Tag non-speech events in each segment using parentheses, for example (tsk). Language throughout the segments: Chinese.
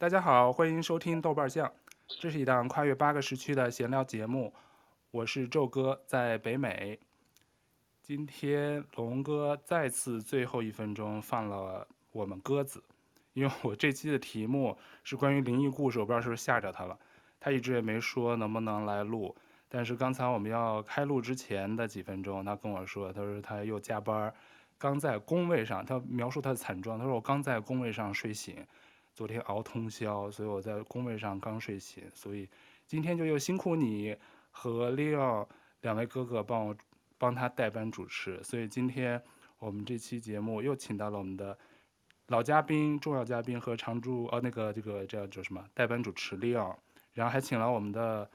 大家好，欢迎收听豆瓣酱，这是一档跨越八个时区的闲聊节目。我是宙哥，在北美。今天龙哥再次最后一分钟放了我们鸽子，因为我这期的题目是关于灵异故事，我不知道是不是吓着他了。他一直也没说能不能来录，但是刚才我们要开录之前的几分钟，他跟我说，他说他又加班，刚在工位上，他描述他的惨状，他说我刚在工位上睡醒。昨天熬通宵，所以我在工位上刚睡醒，所以今天就又辛苦你和 Leo 两位哥哥帮我帮他代班主持，所以今天我们这期节目又请到了我们的老嘉宾、重要嘉宾和常驻呃、那个这个叫叫什么代班主持 Leo，然后还请了我们的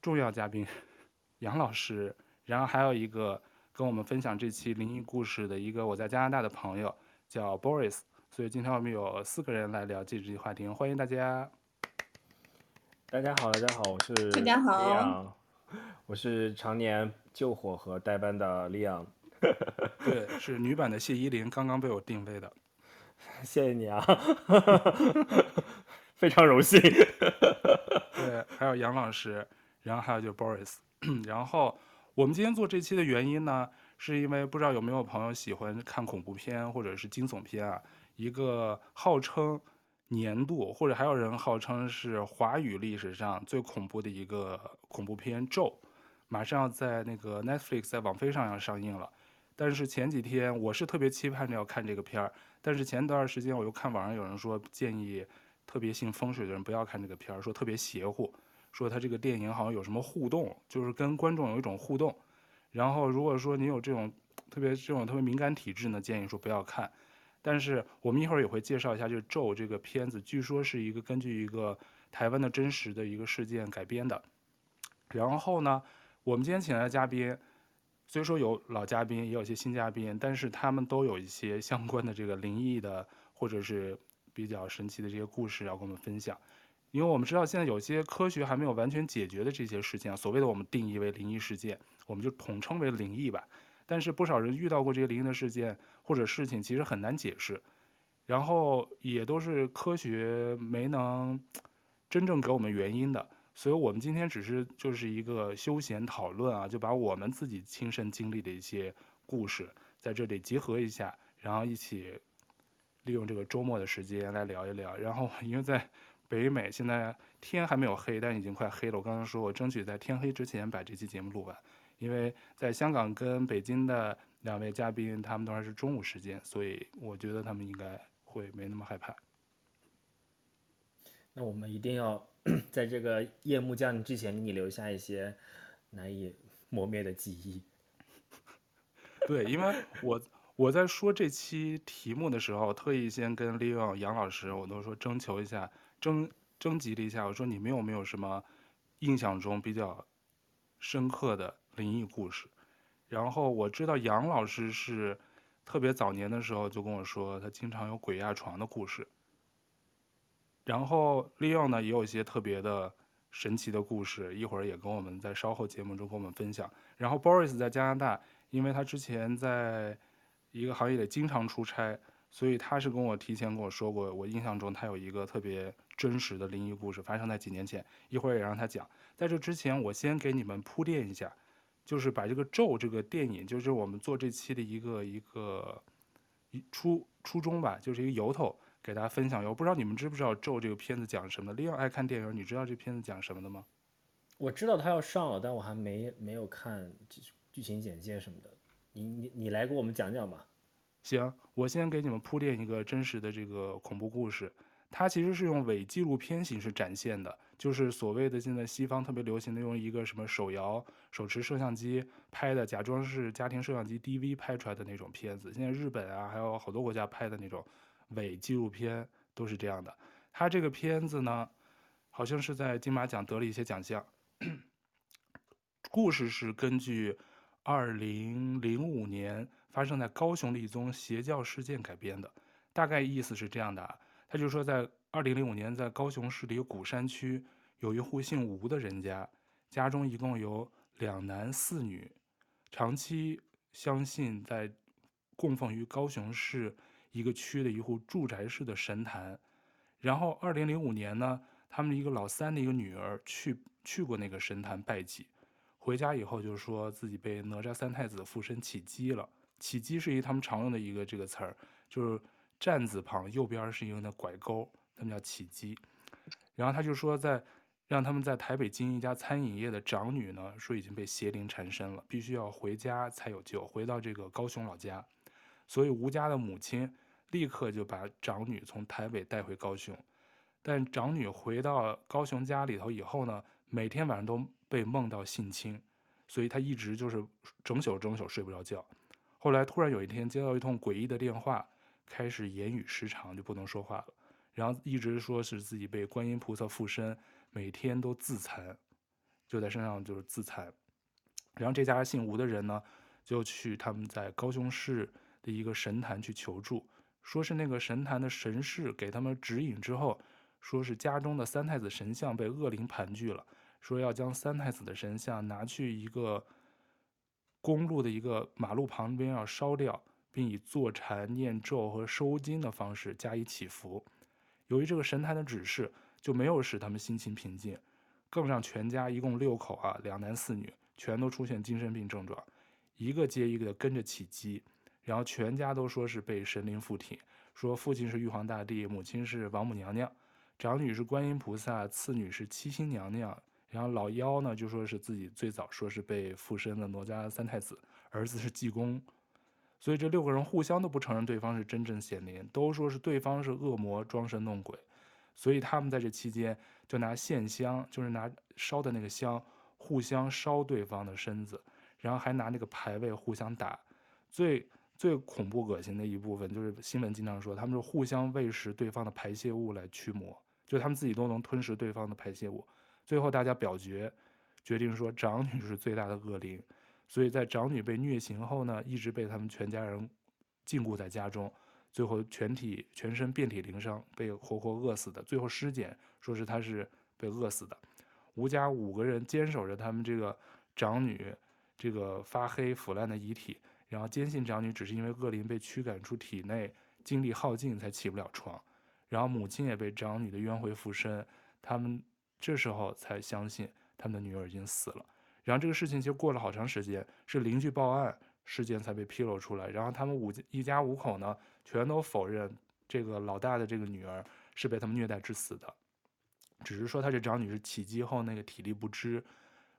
重要嘉宾 (laughs) 杨老师，然后还有一个跟我们分享这期灵异故事的一个我在加拿大的朋友叫 Boris。所以今天我们有四个人来聊这期话题，欢迎大家。大家好，大家好，我是大家好，我是常年救火和代班的李昂。对，是女版的谢依霖，刚刚被我定位的。(laughs) 谢谢你啊，(laughs) 非常荣幸。(laughs) 对，还有杨老师，然后还有就是 Boris。然后我们今天做这期的原因呢，是因为不知道有没有朋友喜欢看恐怖片或者是惊悚片啊。一个号称年度，或者还有人号称是华语历史上最恐怖的一个恐怖片《咒》，马上要在那个 Netflix 在网飞上要上映了。但是前几天我是特别期盼着要看这个片儿，但是前段时间我又看网上有人说建议特别信风水的人不要看这个片儿，说特别邪乎，说他这个电影好像有什么互动，就是跟观众有一种互动。然后如果说你有这种特别这种特别敏感体质呢，建议说不要看。但是我们一会儿也会介绍一下就是《咒》这个片子，据说是一个根据一个台湾的真实的一个事件改编的。然后呢，我们今天请来的嘉宾，虽说有老嘉宾，也有些新嘉宾，但是他们都有一些相关的这个灵异的或者是比较神奇的这些故事要跟我们分享。因为我们知道现在有些科学还没有完全解决的这些事件，所谓的我们定义为灵异事件，我们就统称为灵异吧。但是不少人遇到过这些灵异的事件或者事情，其实很难解释，然后也都是科学没能真正给我们原因的，所以我们今天只是就是一个休闲讨论啊，就把我们自己亲身经历的一些故事在这里集合一下，然后一起利用这个周末的时间来聊一聊。然后因为在北美现在天还没有黑，但已经快黑了。我刚刚说我争取在天黑之前把这期节目录完。因为在香港跟北京的两位嘉宾，他们都还是中午时间，所以我觉得他们应该会没那么害怕。那我们一定要 (clears throat) 在这个夜幕降临之前，给你留下一些难以磨灭的记忆。(laughs) 对，因为我我在说这期题目的时候，特意先跟利用杨老师，我都说征求一下，征征集了一下，我说你们有没有什么印象中比较深刻的灵异故事，然后我知道杨老师是特别早年的时候就跟我说，他经常有鬼压床的故事。然后 Leo 呢也有一些特别的神奇的故事，一会儿也跟我们在稍后节目中跟我们分享。然后 Boris 在加拿大，因为他之前在一个行业里经常出差，所以他是跟我提前跟我说过，我印象中他有一个特别真实的灵异故事，发生在几年前。一会儿也让他讲。在这之前，我先给你们铺垫一下。就是把这个咒这个电影，就是我们做这期的一个一个一初初衷吧，就是一个由头，给大家分享。我不知道你们知不知道咒这个片子讲什么的？利奥爱看电影，你知道这片子讲什么的吗？我知道他要上了，但我还没没有看剧剧情简介什么的。你你你来给我们讲讲吧。行，我先给你们铺垫一个真实的这个恐怖故事。它其实是用伪纪录片形式展现的，就是所谓的现在西方特别流行的用一个什么手摇手持摄像机拍的，假装是家庭摄像机 DV 拍出来的那种片子。现在日本啊，还有好多国家拍的那种伪纪录片都是这样的。它这个片子呢，好像是在金马奖得了一些奖项。故事是根据二零零五年发生在高雄的一宗邪教事件改编的，大概意思是这样的。他就说，在二零零五年，在高雄市的一个鼓山区，有一户姓吴的人家，家中一共有两男四女，长期相信在供奉于高雄市一个区的一户住宅式的神坛，然后二零零五年呢，他们一个老三的一个女儿去去过那个神坛拜祭，回家以后就说自己被哪吒三太子附身起乩了。起乩是一他们常用的一个这个词儿，就是站字旁右边是一个那拐钩，他们叫起乩。然后他就说在。让他们在台北经营一家餐饮业的长女呢，说已经被邪灵缠身了，必须要回家才有救，回到这个高雄老家。所以吴家的母亲立刻就把长女从台北带回高雄。但长女回到高雄家里头以后呢，每天晚上都被梦到性侵，所以她一直就是整宿整宿睡不着觉。后来突然有一天接到一通诡异的电话，开始言语失常，就不能说话了，然后一直说是自己被观音菩萨附身。每天都自残，就在身上就是自残，然后这家姓吴的人呢，就去他们在高雄市的一个神坛去求助，说是那个神坛的神士给他们指引之后，说是家中的三太子神像被恶灵盘踞了，说要将三太子的神像拿去一个公路的一个马路旁边要烧掉，并以坐禅念咒和收金的方式加以祈福。由于这个神坛的指示。就没有使他们心情平静，更让全家一共六口啊，两男四女全都出现精神病症状，一个接一个的跟着起乩，然后全家都说是被神灵附体，说父亲是玉皇大帝，母亲是王母娘娘，长女是观音菩萨，次女是七星娘娘，然后老幺呢就说是自己最早说是被附身的哪吒三太子，儿子是济公，所以这六个人互相都不承认对方是真正显灵，都说是对方是恶魔装神弄鬼。所以他们在这期间就拿线香，就是拿烧的那个香，互相烧对方的身子，然后还拿那个牌位互相打。最最恐怖恶心的一部分就是新闻经常说，他们是互相喂食对方的排泄物来驱魔，就他们自己都能吞食对方的排泄物。最后大家表决，决定说长女是最大的恶灵。所以在长女被虐刑后呢，一直被他们全家人禁锢在家中。最后全体全身遍体鳞伤，被活活饿死的。最后尸检说是他是被饿死的。吴家五个人坚守着他们这个长女这个发黑腐烂的遗体，然后坚信长女只是因为恶灵被驱赶出体内，精力耗尽才起不了床。然后母亲也被长女的冤魂附身，他们这时候才相信他们的女儿已经死了。然后这个事情其实过了好长时间，是邻居报案。事件才被披露出来，然后他们五一家五口呢，全都否认这个老大的这个女儿是被他们虐待致死的，只是说他这长女是起乩后那个体力不支，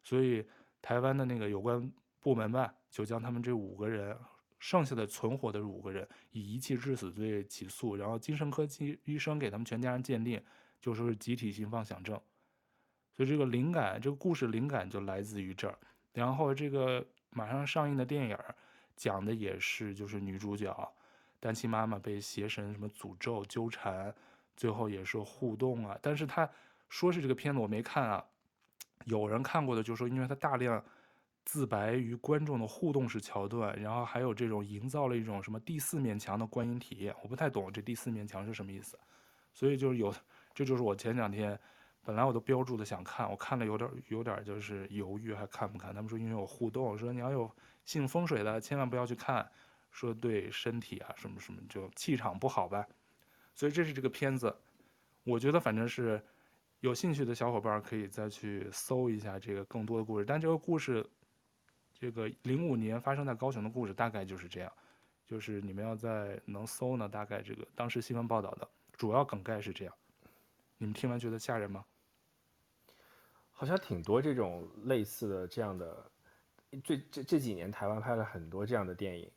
所以台湾的那个有关部门吧，就将他们这五个人剩下的存活的五个人以遗弃致死罪起诉，然后精神科医生给他们全家人鉴定，就说是集体性妄想症，所以这个灵感，这个故事灵感就来自于这儿，然后这个。马上上映的电影，讲的也是就是女主角单亲妈妈被邪神什么诅咒纠缠，最后也是互动啊。但是他说是这个片子我没看啊，有人看过的就说，因为他大量自白与观众的互动式桥段，然后还有这种营造了一种什么第四面墙的观影体验，我不太懂这第四面墙是什么意思，所以就是有，这就是我前两天。本来我都标注的想看，我看了有点有点就是犹豫，还看不看？他们说因为有互动，说你要有信风水的千万不要去看，说对身体啊什么什么就气场不好吧。所以这是这个片子，我觉得反正是有兴趣的小伙伴可以再去搜一下这个更多的故事。但这个故事，这个零五年发生在高雄的故事大概就是这样，就是你们要在能搜呢，大概这个当时新闻报道的主要梗概是这样。你们听完觉得吓人吗？好像挺多这种类似的这样的，这这这几年台湾拍了很多这样的电影，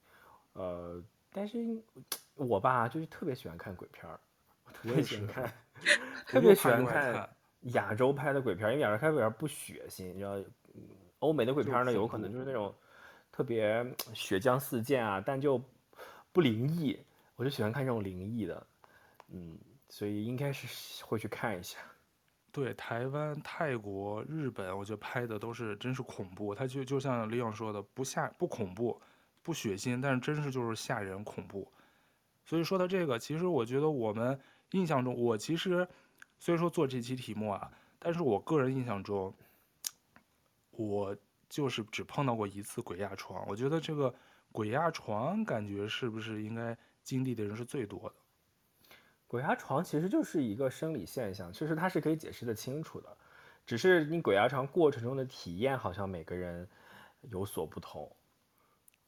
呃，但是 (tsk) 我吧就是特别喜欢看鬼片儿，我特别喜欢看，(laughs) 特别喜欢看亚洲拍的鬼片儿，因为亚洲拍的鬼片儿不血腥，你知道，欧美的鬼片呢有可能就是那种特别血浆四溅啊，但就不灵异，我就喜欢看这种灵异的，嗯，所以应该是会去看一下。对，台湾、泰国、日本，我觉得拍的都是真是恐怖。他就就像李勇说的，不吓不恐怖，不血腥，但是真是就是吓人恐怖。所以说到这个，其实我觉得我们印象中，我其实虽说做这期题目啊，但是我个人印象中，我就是只碰到过一次鬼压床。我觉得这个鬼压床感觉是不是应该经历的人是最多的？鬼压床其实就是一个生理现象，其实它是可以解释得清楚的，只是你鬼压床过程中的体验好像每个人有所不同。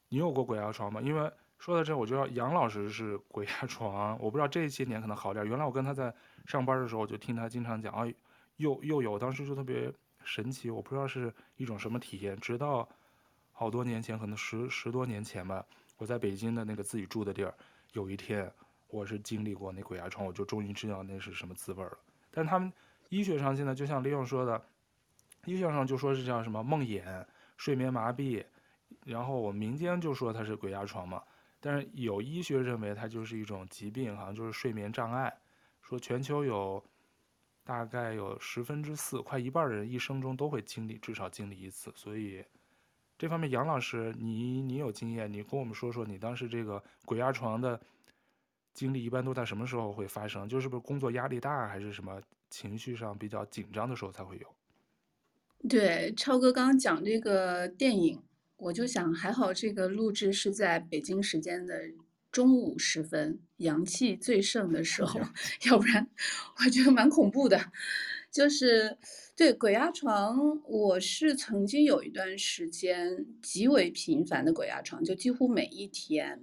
你有过鬼压床吗？因为说到这，我就要杨老师是鬼压床，我不知道这些年可能好点。原来我跟他在上班的时候，我就听他经常讲啊，又又有，当时就特别神奇，我不知道是一种什么体验。直到好多年前，可能十十多年前吧，我在北京的那个自己住的地儿，有一天我是经历过那鬼压床，我就终于知道那是什么滋味了。但他们医学上现在就像李勇说的，医学上就说是叫什么梦魇、睡眠麻痹。然后我民间就说它是鬼压床嘛，但是有医学认为它就是一种疾病，好像就是睡眠障碍。说全球有大概有十分之四，快一半的人一生中都会经历，至少经历一次。所以这方面，杨老师，你你有经验，你跟我们说说你当时这个鬼压床的经历，一般都在什么时候会发生？就是不是工作压力大，还是什么情绪上比较紧张的时候才会有？对，超哥刚刚讲这个电影。我就想，还好这个录制是在北京时间的中午时分，阳气最盛的时候，(laughs) 要不然我觉得蛮恐怖的。就是对鬼压床，我是曾经有一段时间极为频繁的鬼压床，就几乎每一天。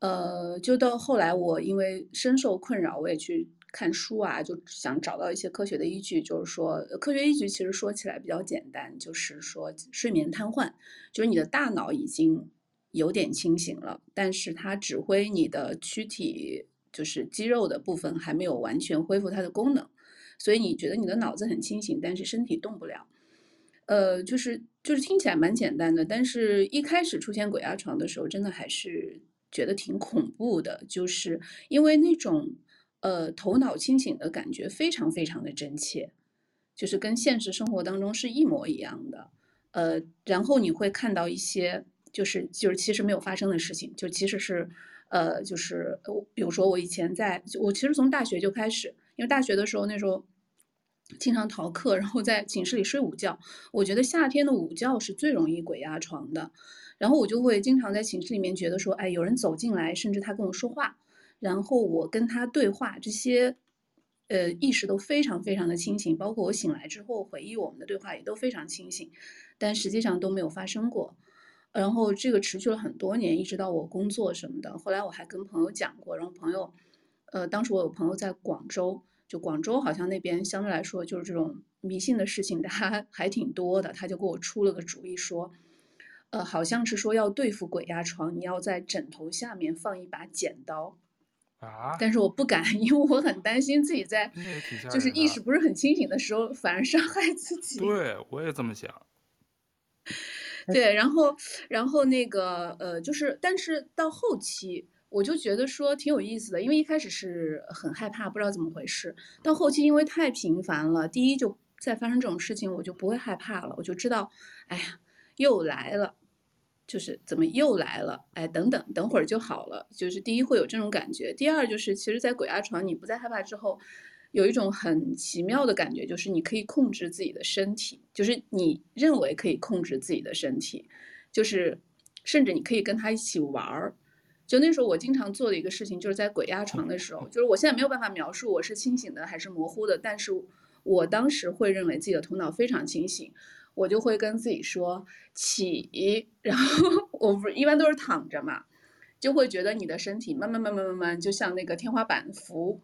呃，就到后来我因为深受困扰，我也去。看书啊，就想找到一些科学的依据，就是说，科学依据其实说起来比较简单，就是说睡眠瘫痪，就是你的大脑已经有点清醒了，但是它指挥你的躯体，就是肌肉的部分还没有完全恢复它的功能，所以你觉得你的脑子很清醒，但是身体动不了。呃，就是就是听起来蛮简单的，但是一开始出现鬼压床的时候，真的还是觉得挺恐怖的，就是因为那种。呃，头脑清醒的感觉非常非常的真切，就是跟现实生活当中是一模一样的。呃，然后你会看到一些，就是就是其实没有发生的事情，就其实是，呃，就是比如说我以前在，我其实从大学就开始，因为大学的时候那时候经常逃课，然后在寝室里睡午觉。我觉得夏天的午觉是最容易鬼压床的，然后我就会经常在寝室里面觉得说，哎，有人走进来，甚至他跟我说话。然后我跟他对话，这些，呃，意识都非常非常的清醒，包括我醒来之后回忆我们的对话也都非常清醒，但实际上都没有发生过。然后这个持续了很多年，一直到我工作什么的。后来我还跟朋友讲过，然后朋友，呃，当时我有朋友在广州，就广州好像那边相对来说就是这种迷信的事情，(laughs) 他还挺多的，他就给我出了个主意说，呃，好像是说要对付鬼压床，你要在枕头下面放一把剪刀。啊！但是我不敢，因为我很担心自己在，就是意识不是很清醒的时候，反而伤害自己。对，我也这么想。(laughs) 对，然后，然后那个，呃，就是，但是到后期，我就觉得说挺有意思的，因为一开始是很害怕，不知道怎么回事。到后期，因为太频繁了，第一就再发生这种事情，我就不会害怕了，我就知道，哎呀，又来了。就是怎么又来了？哎，等等，等会儿就好了。就是第一会有这种感觉，第二就是其实，在鬼压床你不再害怕之后，有一种很奇妙的感觉，就是你可以控制自己的身体，就是你认为可以控制自己的身体，就是甚至你可以跟他一起玩儿。就那时候我经常做的一个事情，就是在鬼压床的时候，就是我现在没有办法描述我是清醒的还是模糊的，但是我当时会认为自己的头脑非常清醒。我就会跟自己说起，然后 (laughs) 我不是一般都是躺着嘛，就会觉得你的身体慢慢慢慢慢慢就像那个天花板浮，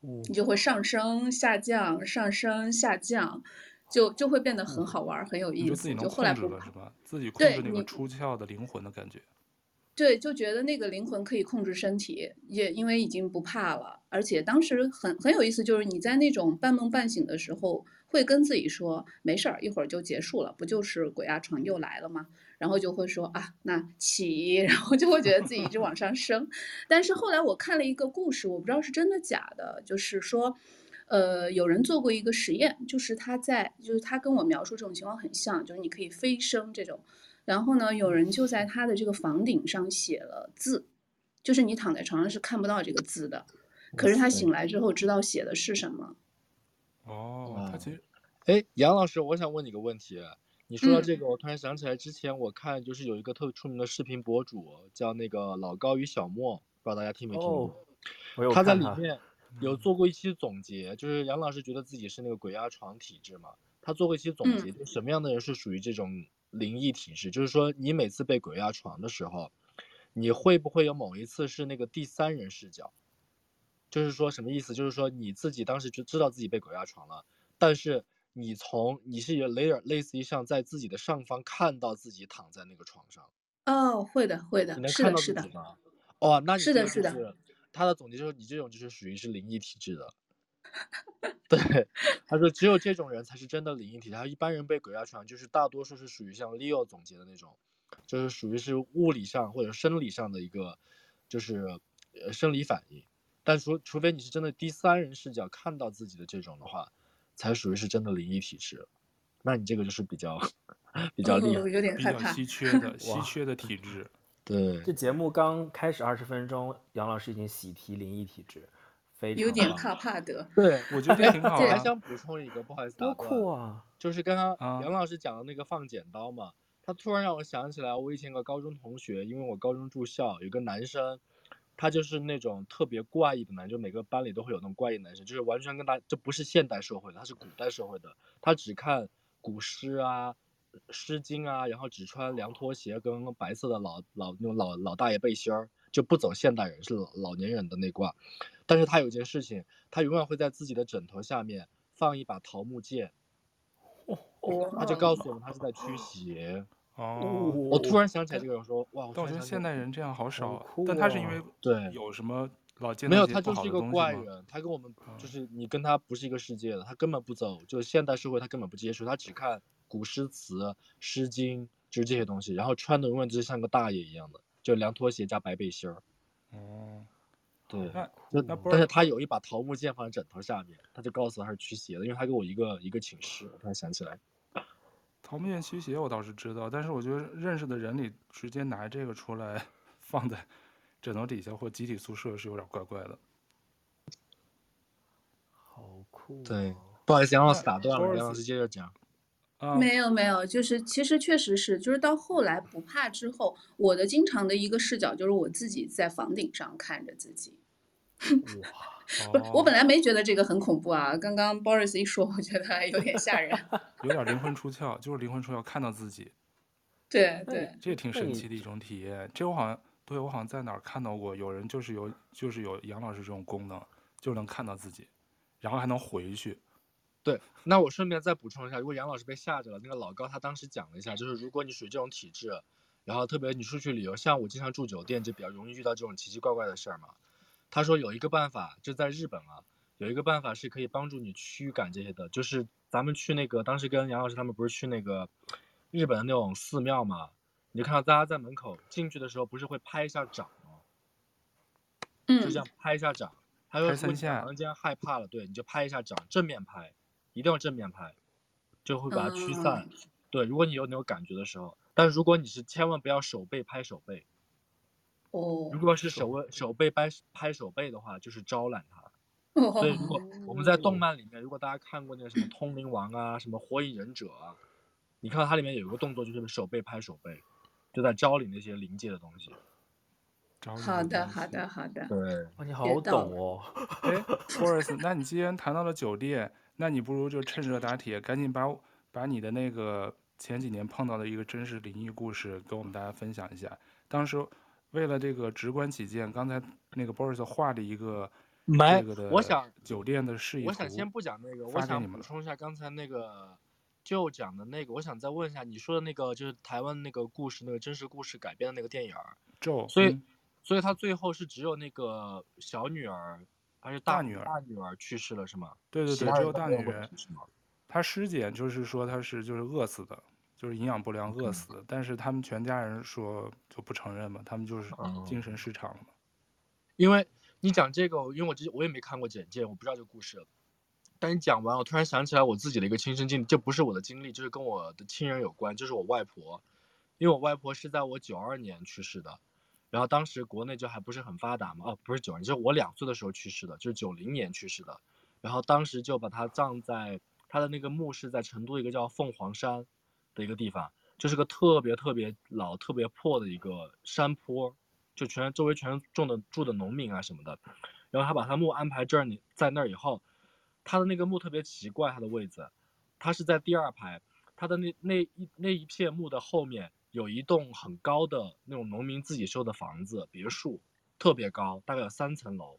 你就会上升下降上升下降，就就会变得很好玩，很有意思。就自己能控制了是吧？自己控制那个出窍的灵魂的感觉。对，就觉得那个灵魂可以控制身体，也因为已经不怕了，而且当时很很有意思，就是你在那种半梦半醒的时候。会跟自己说没事儿，一会儿就结束了，不就是鬼压床又来了吗？然后就会说啊，那起，(laughs) 然后就会觉得自己一直往上升。但是后来我看了一个故事，我不知道是真的假的，就是说，呃，有人做过一个实验，就是他在，就是他跟我描述这种情况很像，就是你可以飞升这种。然后呢，有人就在他的这个房顶上写了字，就是你躺在床上是看不到这个字的，可是他醒来之后知道写的是什么。哦，他其实，哎，杨老师，我想问你个问题。你说到这个，我突然想起来，之前我看就是有一个特别出名的视频博主，叫那个老高与小莫，不知道大家听没听过？哦，他在里面，有做过一期总结，就是杨老师觉得自己是那个鬼压床体质嘛，他做过一期总结，就什么样的人是属于这种灵异体质？就是说你每次被鬼压床的时候，你会不会有某一次是那个第三人视角？就是说什么意思？就是说你自己当时就知道自己被鬼压床了，但是你从你是有类类似于像在自己的上方看到自己躺在那个床上。哦，会的，会的，你能看到自己吗？哦，那你是的，是的。他的总结就是，你这种就是属于是灵异体质的。(laughs) 对，他说只有这种人才是真的灵异体质，他一般人被鬼压床就是大多数是属于像 Leo 总结的那种，就是属于是物理上或者生理上的一个，就是呃生理反应。但除除非你是真的第三人视角看到自己的这种的话，才属于是真的灵异体质。那你这个就是比较 (laughs) 比较厉害，哦、有点害怕，稀缺的 (laughs) 稀缺的体质。(laughs) 对，这节目刚开始二十分钟，杨老师已经喜提灵异体质，非常有点怕怕的。对，我觉得挺好、啊。我还想补充一个，不好意思，多酷啊！就是刚刚杨老师讲的那个放剪刀嘛，他突然让我想起来，我以前有个高中同学，因为我高中住校，有个男生，他就是那种特别怪异的男，就每个班里都会有那种怪异男生，就是完全跟他这不是现代社会的，他是古代社会的，他只看古诗啊。诗经啊，然后只穿凉拖鞋跟白色的老老那种老老大爷背心儿，就不走现代人，是老老年人的那挂。但是他有一件事情，他永远会在自己的枕头下面放一把桃木剑。哦，他就告诉我们他是在驱邪。哦，我突然想起来这个人说，哇，但我觉得现代人这样好少。啊、但他是因为对有什么老见没有，他就是一个怪人，他跟我们就是你跟他不是一个世界的，他根本不走，就是现代社会他根本不接触，他只看。古诗词、诗经就是这些东西，然后穿的永远就是像个大爷一样的，就凉拖鞋加白背心儿。哦，对，但是他有一把桃木剑放在枕头下面，他就告诉他是驱邪的，因为他给我一个一个寝室，我突然想起来。桃木剑驱邪我倒是知道，但是我觉得认识的人里直接拿这个出来 (laughs) 放在枕头底下或集体宿舍是有点怪怪的。好酷哦。对，不好意思，杨老师打断了，杨老师接着讲。没有没有，就是其实确实是，就是到后来不怕之后，我的经常的一个视角就是我自己在房顶上看着自己。哇，(laughs) 不，我本来没觉得这个很恐怖啊，刚刚 Boris 一说，我觉得还有点吓人。(laughs) 有点灵魂出窍，就是灵魂出窍，看到自己。对对，这也挺神奇的一种体验。这我好像对我好像在哪儿看到过，有人就是有就是有杨老师这种功能，就能看到自己，然后还能回去。对，那我顺便再补充一下，如果杨老师被吓着了，那个老高他当时讲了一下，就是如果你属于这种体质，然后特别你出去旅游，像我经常住酒店，就比较容易遇到这种奇奇怪怪的事儿嘛。他说有一个办法，就在日本啊，有一个办法是可以帮助你驱赶这些的，就是咱们去那个当时跟杨老师他们不是去那个日本的那种寺庙嘛，你就看到大家在门口进去的时候，不是会拍一下掌吗？嗯，就这样拍一下掌。他说如果你房间害怕了，对，你就拍一下掌，正面拍。一定要正面拍，就会把它驱散。嗯、对，如果你有那种感觉的时候，但是如果你是千万不要手背拍手背。哦。如果是手手背拍拍手背的话，就是招揽他。哦。所以如果我们在动漫里面，如果大家看过那个什么《通灵王》啊，什么《火影忍者》啊，你看到它里面有一个动作，就是手背拍手背，就在招领那些灵界的东西。好的，好的，好的。对。哇，你好懂哦。(laughs) 哎，Boris，那你既然谈到了酒店。那你不如就趁热打铁，赶紧把把你的那个前几年碰到的一个真实灵异故事跟我们大家分享一下。当时为了这个直观起见，刚才那个 Boris 画了一个这个的，我想酒店的示意图。我想先不讲那个，我想补充一下刚才那个就讲的那个，我想再问一下你说的那个就是台湾那个故事，那个真实故事改编的那个电影儿。就所以，嗯、所以他最后是只有那个小女儿。还是大，大女儿，大女儿去世了是吗？对对对，只有大女儿。她尸检就是说她是就是饿死的，就是营养不良饿死的。嗯、但是他们全家人说就不承认嘛，他们就是精神失常了因为你讲这个，因为我之前我也没看过简介，我不知道这个故事。但你讲完，我突然想起来我自己的一个亲身经历，这不是我的经历，就是跟我的亲人有关，就是我外婆，因为我外婆是在我九二年去世的。然后当时国内就还不是很发达嘛，哦，不是九二年，就是我两岁的时候去世的，就是九零年去世的。然后当时就把她葬在她的那个墓是在成都一个叫凤凰山的一个地方，就是个特别特别老、特别破的一个山坡，就全周围全是种的住的农民啊什么的。然后他把他墓安排这儿，你在那儿以后，他的那个墓特别奇怪，他的位置，他是在第二排，他的那那一那一片墓的后面有一栋很高的那种农民自己修的房子别墅，特别高，大概有三层楼，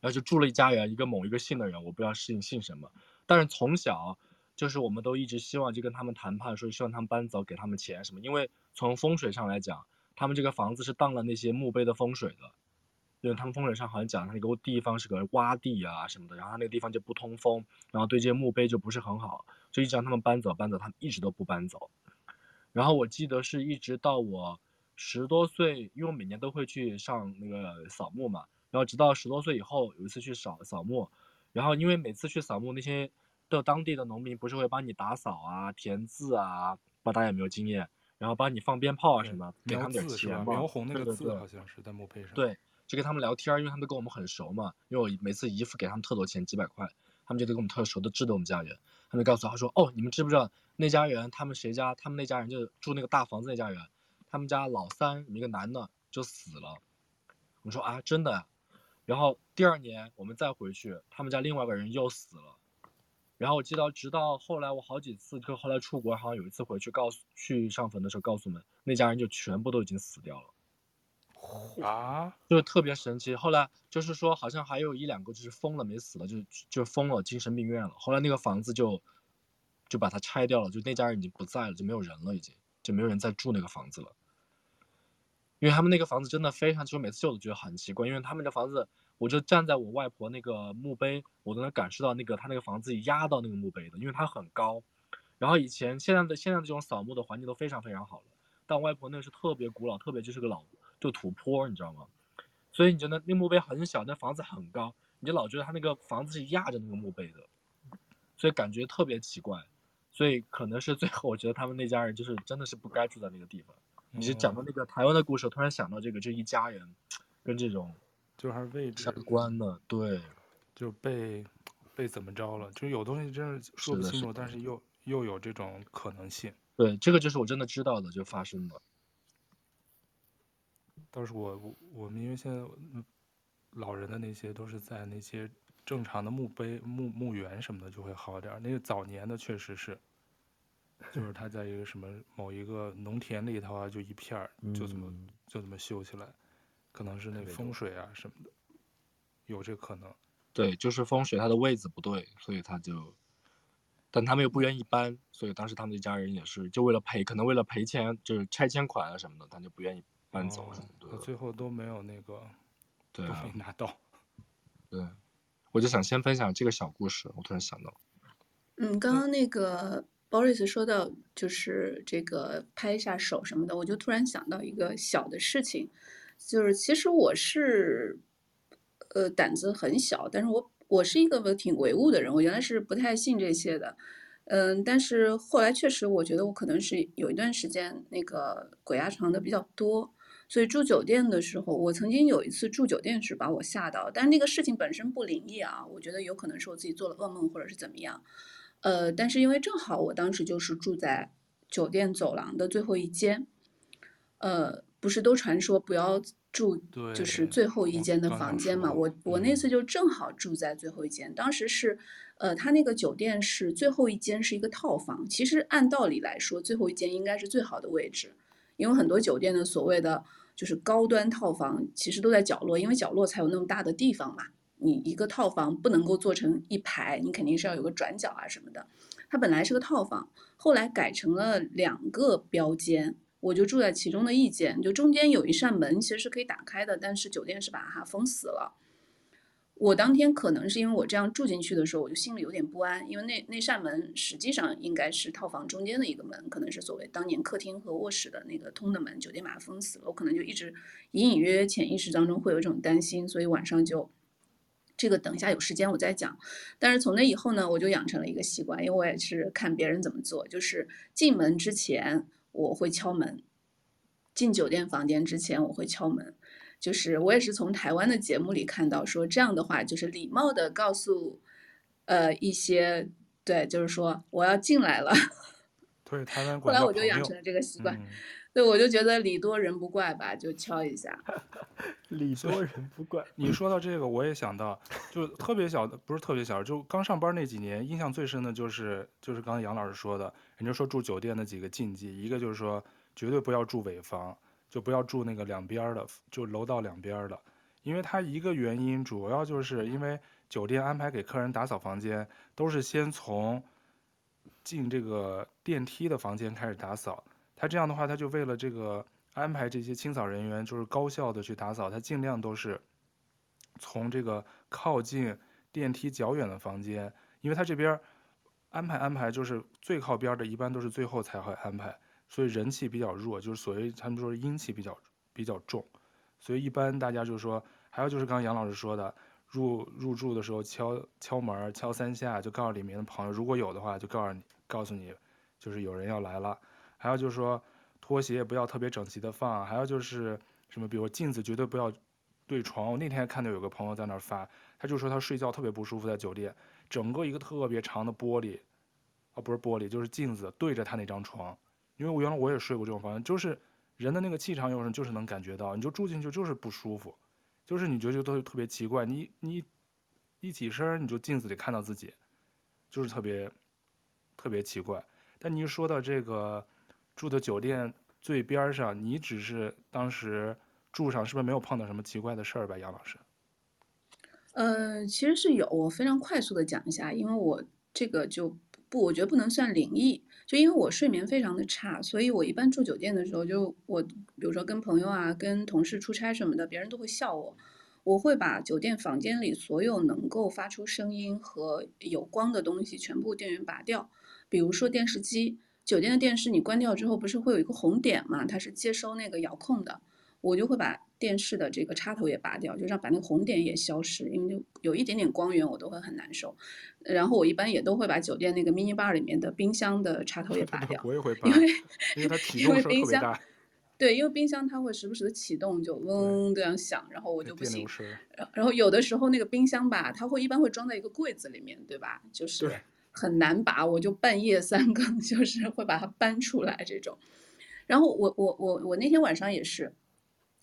然后就住了一家人，一个某一个姓的人，我不知道姓姓什么，但是从小就是我们都一直希望就跟他们谈判，说希望他们搬走，给他们钱什么，因为从风水上来讲，他们这个房子是当了那些墓碑的风水的。因为他们风水上好像讲，他那个地方是个洼地啊什么的，然后他那个地方就不通风，然后对这些墓碑就不是很好，就一直让他们搬走搬走，他们一直都不搬走。然后我记得是一直到我十多岁，因为我每年都会去上那个扫墓嘛，然后直到十多岁以后有一次去扫扫墓，然后因为每次去扫墓那些的当地的农民不是会帮你打扫啊、填字啊，不知道大家有没有经验，然后帮你放鞭炮啊什么，给他们点钱嘛，描红那个字好像是在墓碑上。对。就跟他们聊天，因为他们都跟我们很熟嘛。因为我每次姨父给他们特多钱，几百块，他们就得跟我们特熟的知道我们家人。他们就告诉他说：“哦，你们知不知道那家人？他们谁家？他们那家人就住那个大房子那家人，他们家老三一个男的就死了。”我们说啊，真的。然后第二年我们再回去，他们家另外一个人又死了。然后我记得直到后来我好几次，就后来出国，好像有一次回去告诉去上坟的时候，告诉我们那家人就全部都已经死掉了。啊，就特别神奇。后来就是说，好像还有一两个就是疯了没死了，就就疯了精神病院了。后来那个房子就就把它拆掉了，就那家人已经不在了，就没有人了，已经就没有人再住那个房子了。因为他们那个房子真的非常，就每次去我都觉得很奇怪，因为他们的房子，我就站在我外婆那个墓碑，我都能感受到那个他那个房子压到那个墓碑的，因为它很高。然后以前现在的现在的这种扫墓的环境都非常非常好了，但我外婆那个是特别古老，特别就是个老。就土坡，你知道吗？所以你觉得那墓碑很小，那房子很高，你就老觉得他那个房子是压着那个墓碑的，所以感觉特别奇怪。所以可能是最后，我觉得他们那家人就是真的是不该住在那个地方。嗯、你就讲到那个台湾的故事，突然想到这个这一家人跟这种就还是位置相关的，对，就被被怎么着了？就有东西真是说不清楚，是但是又又有这种可能性。对，这个就是我真的知道的，就发生了。倒是我我我们因为现在老人的那些都是在那些正常的墓碑墓墓园什么的就会好点儿。那个早年的确实是，就是他在一个什么某一个农田里头啊，就一片儿就这么就这么修起来，可能是那风水啊什么的，有这可能。对，就是风水它的位置不对，所以他就，但他们又不愿意搬，所以当时他们一家人也是就为了赔，可能为了赔钱，就是拆迁款啊什么的，他就不愿意。搬走什么的，他最后都没有那个，对啊，都没拿到。对，我就想先分享这个小故事，我突然想到。嗯，刚刚那个 Boris 说到就是这个拍一下手什么的，我就突然想到一个小的事情，就是其实我是，呃，胆子很小，但是我我是一个挺唯物的人，我原来是不太信这些的。嗯，但是后来确实，我觉得我可能是有一段时间那个鬼压床的比较多。所以住酒店的时候，我曾经有一次住酒店是把我吓到，但那个事情本身不灵异啊，我觉得有可能是我自己做了噩梦或者是怎么样。呃，但是因为正好我当时就是住在酒店走廊的最后一间，呃，不是都传说不要住就是最后一间的房间嘛？我我那次就正好住在最后一间，当时是呃，他那个酒店是最后一间是一个套房，其实按道理来说，最后一间应该是最好的位置，因为很多酒店的所谓的。就是高端套房其实都在角落，因为角落才有那么大的地方嘛。你一个套房不能够做成一排，你肯定是要有个转角啊什么的。它本来是个套房，后来改成了两个标间，我就住在其中的一间，就中间有一扇门其实是可以打开的，但是酒店是把它封死了。我当天可能是因为我这样住进去的时候，我就心里有点不安，因为那那扇门实际上应该是套房中间的一个门，可能是所谓当年客厅和卧室的那个通的门，酒店把它封死了。我可能就一直隐隐约约潜意识当中会有一种担心，所以晚上就这个等一下有时间我再讲。但是从那以后呢，我就养成了一个习惯，因为我也是看别人怎么做，就是进门之前我会敲门，进酒店房间之前我会敲门。就是我也是从台湾的节目里看到说，这样的话就是礼貌的告诉，呃一些对，就是说我要进来了，对，台湾 (laughs) 后来我就养成了这个习惯。嗯、对，我就觉得礼多人不怪吧，就敲一下。(laughs) 礼多人不怪。你说到这个，我也想到，就特别小的，不是特别小，就刚上班那几年，印象最深的就是就是刚才杨老师说的，人家说住酒店的几个禁忌，一个就是说绝对不要住尾房，就不要住那个两边的，就楼道两边的，因为它一个原因主要就是因为酒店安排给客人打扫房间，都是先从进这个电梯的房间开始打扫，他这样的话，他就为了这个。安排这些清扫人员就是高效的去打扫，他尽量都是从这个靠近电梯较远的房间，因为他这边安排安排就是最靠边的，一般都是最后才会安排，所以人气比较弱，就是所谓他们说阴气比较比较重，所以一般大家就是说，还有就是刚刚杨老师说的，入入住的时候敲敲门敲三下，就告诉里面的朋友，如果有的话就告诉你告诉你，就是有人要来了，还有就是说。拖鞋也不要特别整齐的放，还有就是什么，比如镜子绝对不要对床。我那天看到有个朋友在那儿发，他就说他睡觉特别不舒服，在酒店，整个一个特别长的玻璃，啊不是玻璃，就是镜子对着他那张床。因为我原来我也睡过这种房间，就是人的那个气场有时候就是能感觉到，你就住进去就是不舒服，就是你觉得就都特别奇怪，你你一起身你就镜子里看到自己，就是特别特别奇怪。但你一说到这个。住的酒店最边上，你只是当时住上，是不是没有碰到什么奇怪的事儿吧，杨老师？呃，其实是有，我非常快速的讲一下，因为我这个就不，我觉得不能算灵异，就因为我睡眠非常的差，所以我一般住酒店的时候，就我比如说跟朋友啊、跟同事出差什么的，别人都会笑我，我会把酒店房间里所有能够发出声音和有光的东西全部电源拔掉，比如说电视机。酒店的电视你关掉之后，不是会有一个红点嘛？它是接收那个遥控的，我就会把电视的这个插头也拔掉，就让把那个红点也消失，因为就有一点点光源我都会很难受。然后我一般也都会把酒店那个 mini bar 里面的冰箱的插头也 (laughs) 拔掉，我也会拔，因为 (laughs) 因为它启动声特别大。对，因为冰箱它会时不时的启动，就嗡这样响，然后我就不行。然然后有的时候那个冰箱吧，它会一般会装在一个柜子里面，对吧？就是。很难拔，我就半夜三更 (laughs) 就是会把它搬出来这种。然后我我我我那天晚上也是，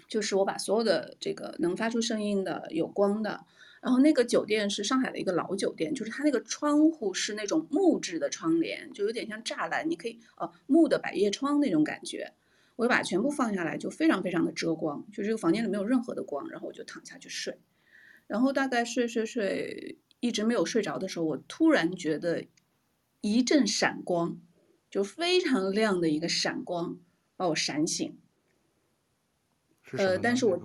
就是我把所有的这个能发出声音的、有光的，然后那个酒店是上海的一个老酒店，就是它那个窗户是那种木质的窗帘，就有点像栅栏，你可以哦木的百叶窗那种感觉。我就把全部放下来，就非常非常的遮光，就这个房间里没有任何的光，然后我就躺下去睡，然后大概睡睡睡。一直没有睡着的时候，我突然觉得一阵闪光，就非常亮的一个闪光把我闪醒。呃，但是我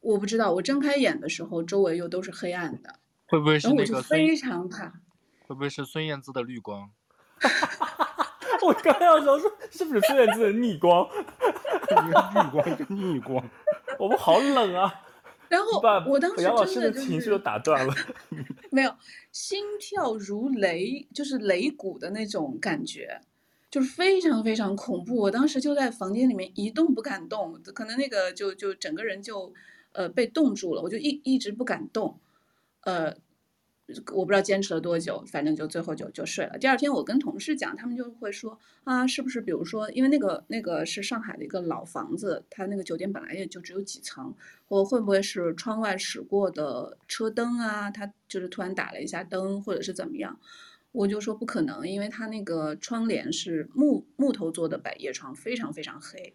我不知道，我睁开眼的时候，周围又都是黑暗的。会不会是那个？非常怕。会不会是孙燕姿的绿光？(laughs) 我刚要说，是不是孙燕姿的逆光？一 (laughs) 个绿光，一个逆光。(laughs) 我们好冷啊！然后我当时真的、就是、情绪都打断了，(laughs) 没有，心跳如雷，就是擂鼓的那种感觉，就是非常非常恐怖。我当时就在房间里面一动不敢动，可能那个就就整个人就呃被冻住了，我就一一直不敢动，呃。我不知道坚持了多久，反正就最后就就睡了。第二天我跟同事讲，他们就会说啊，是不是比如说，因为那个那个是上海的一个老房子，它那个酒店本来也就只有几层，或会不会是窗外驶过的车灯啊？它就是突然打了一下灯，或者是怎么样？我就说不可能，因为它那个窗帘是木木头做的百叶窗，非常非常黑。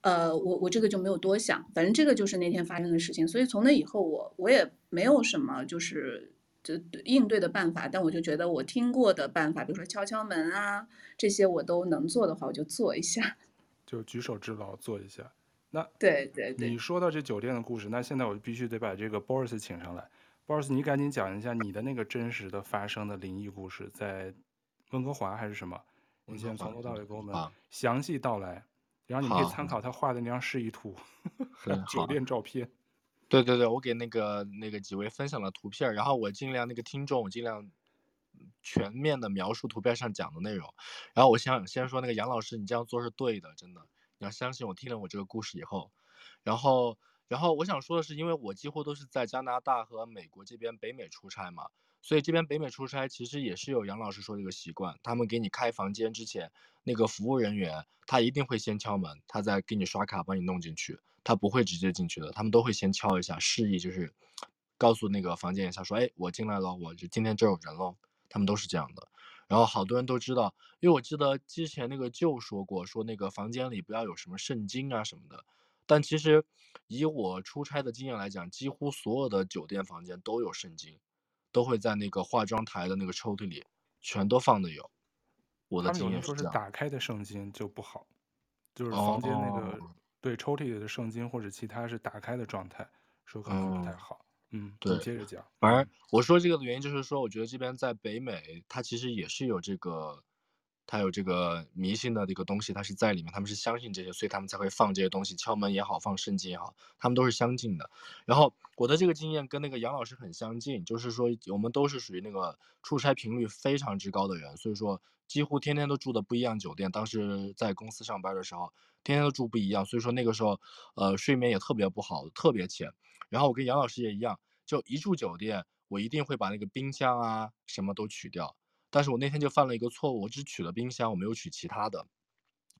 呃，我我这个就没有多想，反正这个就是那天发生的事情。所以从那以后我，我我也没有什么就是。就应对的办法，但我就觉得我听过的办法，比如说敲敲门啊，这些我都能做的话，我就做一下，(laughs) 就举手之劳做一下。那对对对，你说到这酒店的故事，那现在我必须得把这个 Boris 请上来。Boris，你赶紧讲一下你的那个真实的发生的灵异故事，在温哥华还是什么？你先从头到尾给我们详细道来，然后你可以参考他画的那张示意图和 (laughs) 酒店照片。对对对，我给那个那个几位分享了图片，然后我尽量那个听众，我尽量全面的描述图片上讲的内容。然后我想先说那个杨老师，你这样做是对的，真的，你要相信我。听了我这个故事以后，然后然后我想说的是，因为我几乎都是在加拿大和美国这边北美出差嘛，所以这边北美出差其实也是有杨老师说的一个习惯，他们给你开房间之前，那个服务人员他一定会先敲门，他再给你刷卡帮你弄进去，他不会直接进去的，他们都会先敲一下，示意就是告诉那个房间一下说，哎，我进来了，我就今天这有人喽，他们都是这样的。然后好多人都知道，因为我记得之前那个舅说过，说那个房间里不要有什么圣经啊什么的，但其实以我出差的经验来讲，几乎所有的酒店房间都有圣经。都会在那个化妆台的那个抽屉里，全都放的有。我的经验说是打开的圣经就不好，就是房间那个、哦、对抽屉里的圣经或者其他是打开的状态，说可能不太好。嗯，嗯对，接着讲。反正我说这个的原因就是说，我觉得这边在北美，它其实也是有这个。他有这个迷信的这个东西，他是在里面，他们是相信这些，所以他们才会放这些东西，敲门也好，放圣经也好，他们都是相近的。然后我的这个经验跟那个杨老师很相近，就是说我们都是属于那个出差频率非常之高的人，所以说几乎天天都住的不一样酒店。当时在公司上班的时候，天天都住不一样，所以说那个时候，呃，睡眠也特别不好，特别浅。然后我跟杨老师也一样，就一住酒店，我一定会把那个冰箱啊什么都取掉。但是我那天就犯了一个错误，我只取了冰箱，我没有取其他的。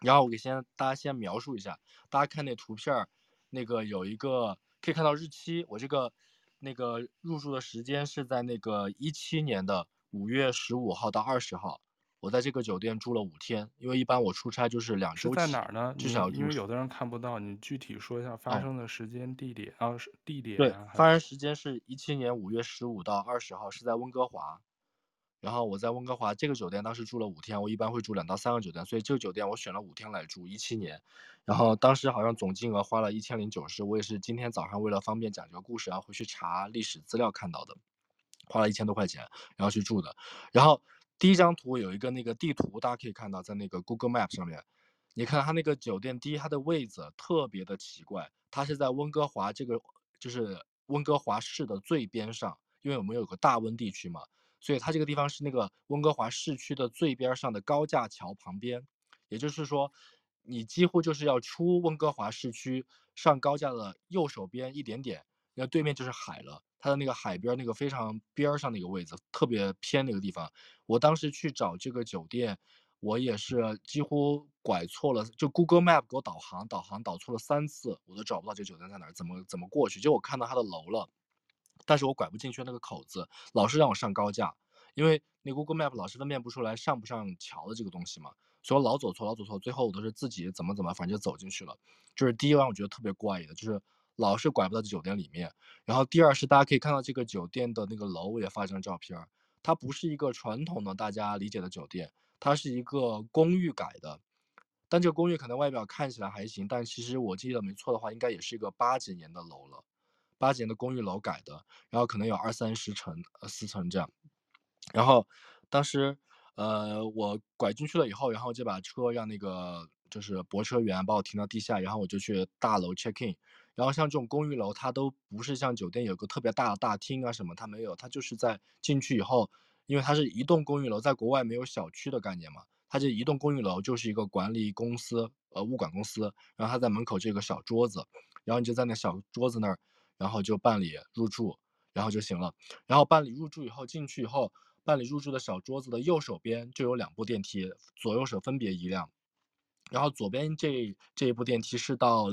然后我给先大家先描述一下，大家看那图片儿，那个有一个可以看到日期，我这个那个入住的时间是在那个一七年的五月十五号到二十号，我在这个酒店住了五天，因为一般我出差就是两周。是在哪儿呢？至少因为有的人看不到，你具体说一下发生的时间、地点啊，是地点。对，发生时间是一七年五月十五到二十号，是在温哥华。然后我在温哥华这个酒店当时住了五天，我一般会住两到三个酒店，所以这个酒店我选了五天来住，一七年。然后当时好像总金额花了一千零九十，我也是今天早上为了方便讲这个故事，然后回去查历史资料看到的，花了一千多块钱，然后去住的。然后第一张图有一个那个地图，大家可以看到在那个 Google Map 上面，你看它那个酒店，第一它的位置特别的奇怪，它是在温哥华这个就是温哥华市的最边上，因为我们有个大温地区嘛。所以它这个地方是那个温哥华市区的最边上的高架桥旁边，也就是说，你几乎就是要出温哥华市区上高架的右手边一点点，那对面就是海了。它的那个海边那个非常边上那个位置，特别偏那个地方。我当时去找这个酒店，我也是几乎拐错了，就 Google Map 给我导航，导航导错了三次，我都找不到这酒店在哪，怎么怎么过去？就我看到它的楼了。但是我拐不进去那个口子，老是让我上高架，因为那 Google Map 老是分辨不出来上不上桥的这个东西嘛，所以我老走错，老走错，最后我都是自己怎么怎么，反正就走进去了。就是第一晚我觉得特别怪异的，就是老是拐不到酒店里面。然后第二是大家可以看到这个酒店的那个楼，我也发一张照片，它不是一个传统的大家理解的酒店，它是一个公寓改的，但这个公寓可能外表看起来还行，但其实我记得没错的话，应该也是一个八几年的楼了。八几年的公寓楼改的，然后可能有二三十层，呃，四层这样。然后当时，呃，我拐进去了以后，然后就把车让那个就是泊车员把我停到地下，然后我就去大楼 check in。然后像这种公寓楼，它都不是像酒店有个特别大的大厅啊什么，它没有，它就是在进去以后，因为它是一栋公寓楼，在国外没有小区的概念嘛，它这一栋公寓楼就是一个管理公司，呃，物管公司，然后它在门口这个小桌子，然后你就在那小桌子那儿。然后就办理入住，然后就行了。然后办理入住以后，进去以后，办理入住的小桌子的右手边就有两部电梯，左右手分别一辆。然后左边这这一部电梯是到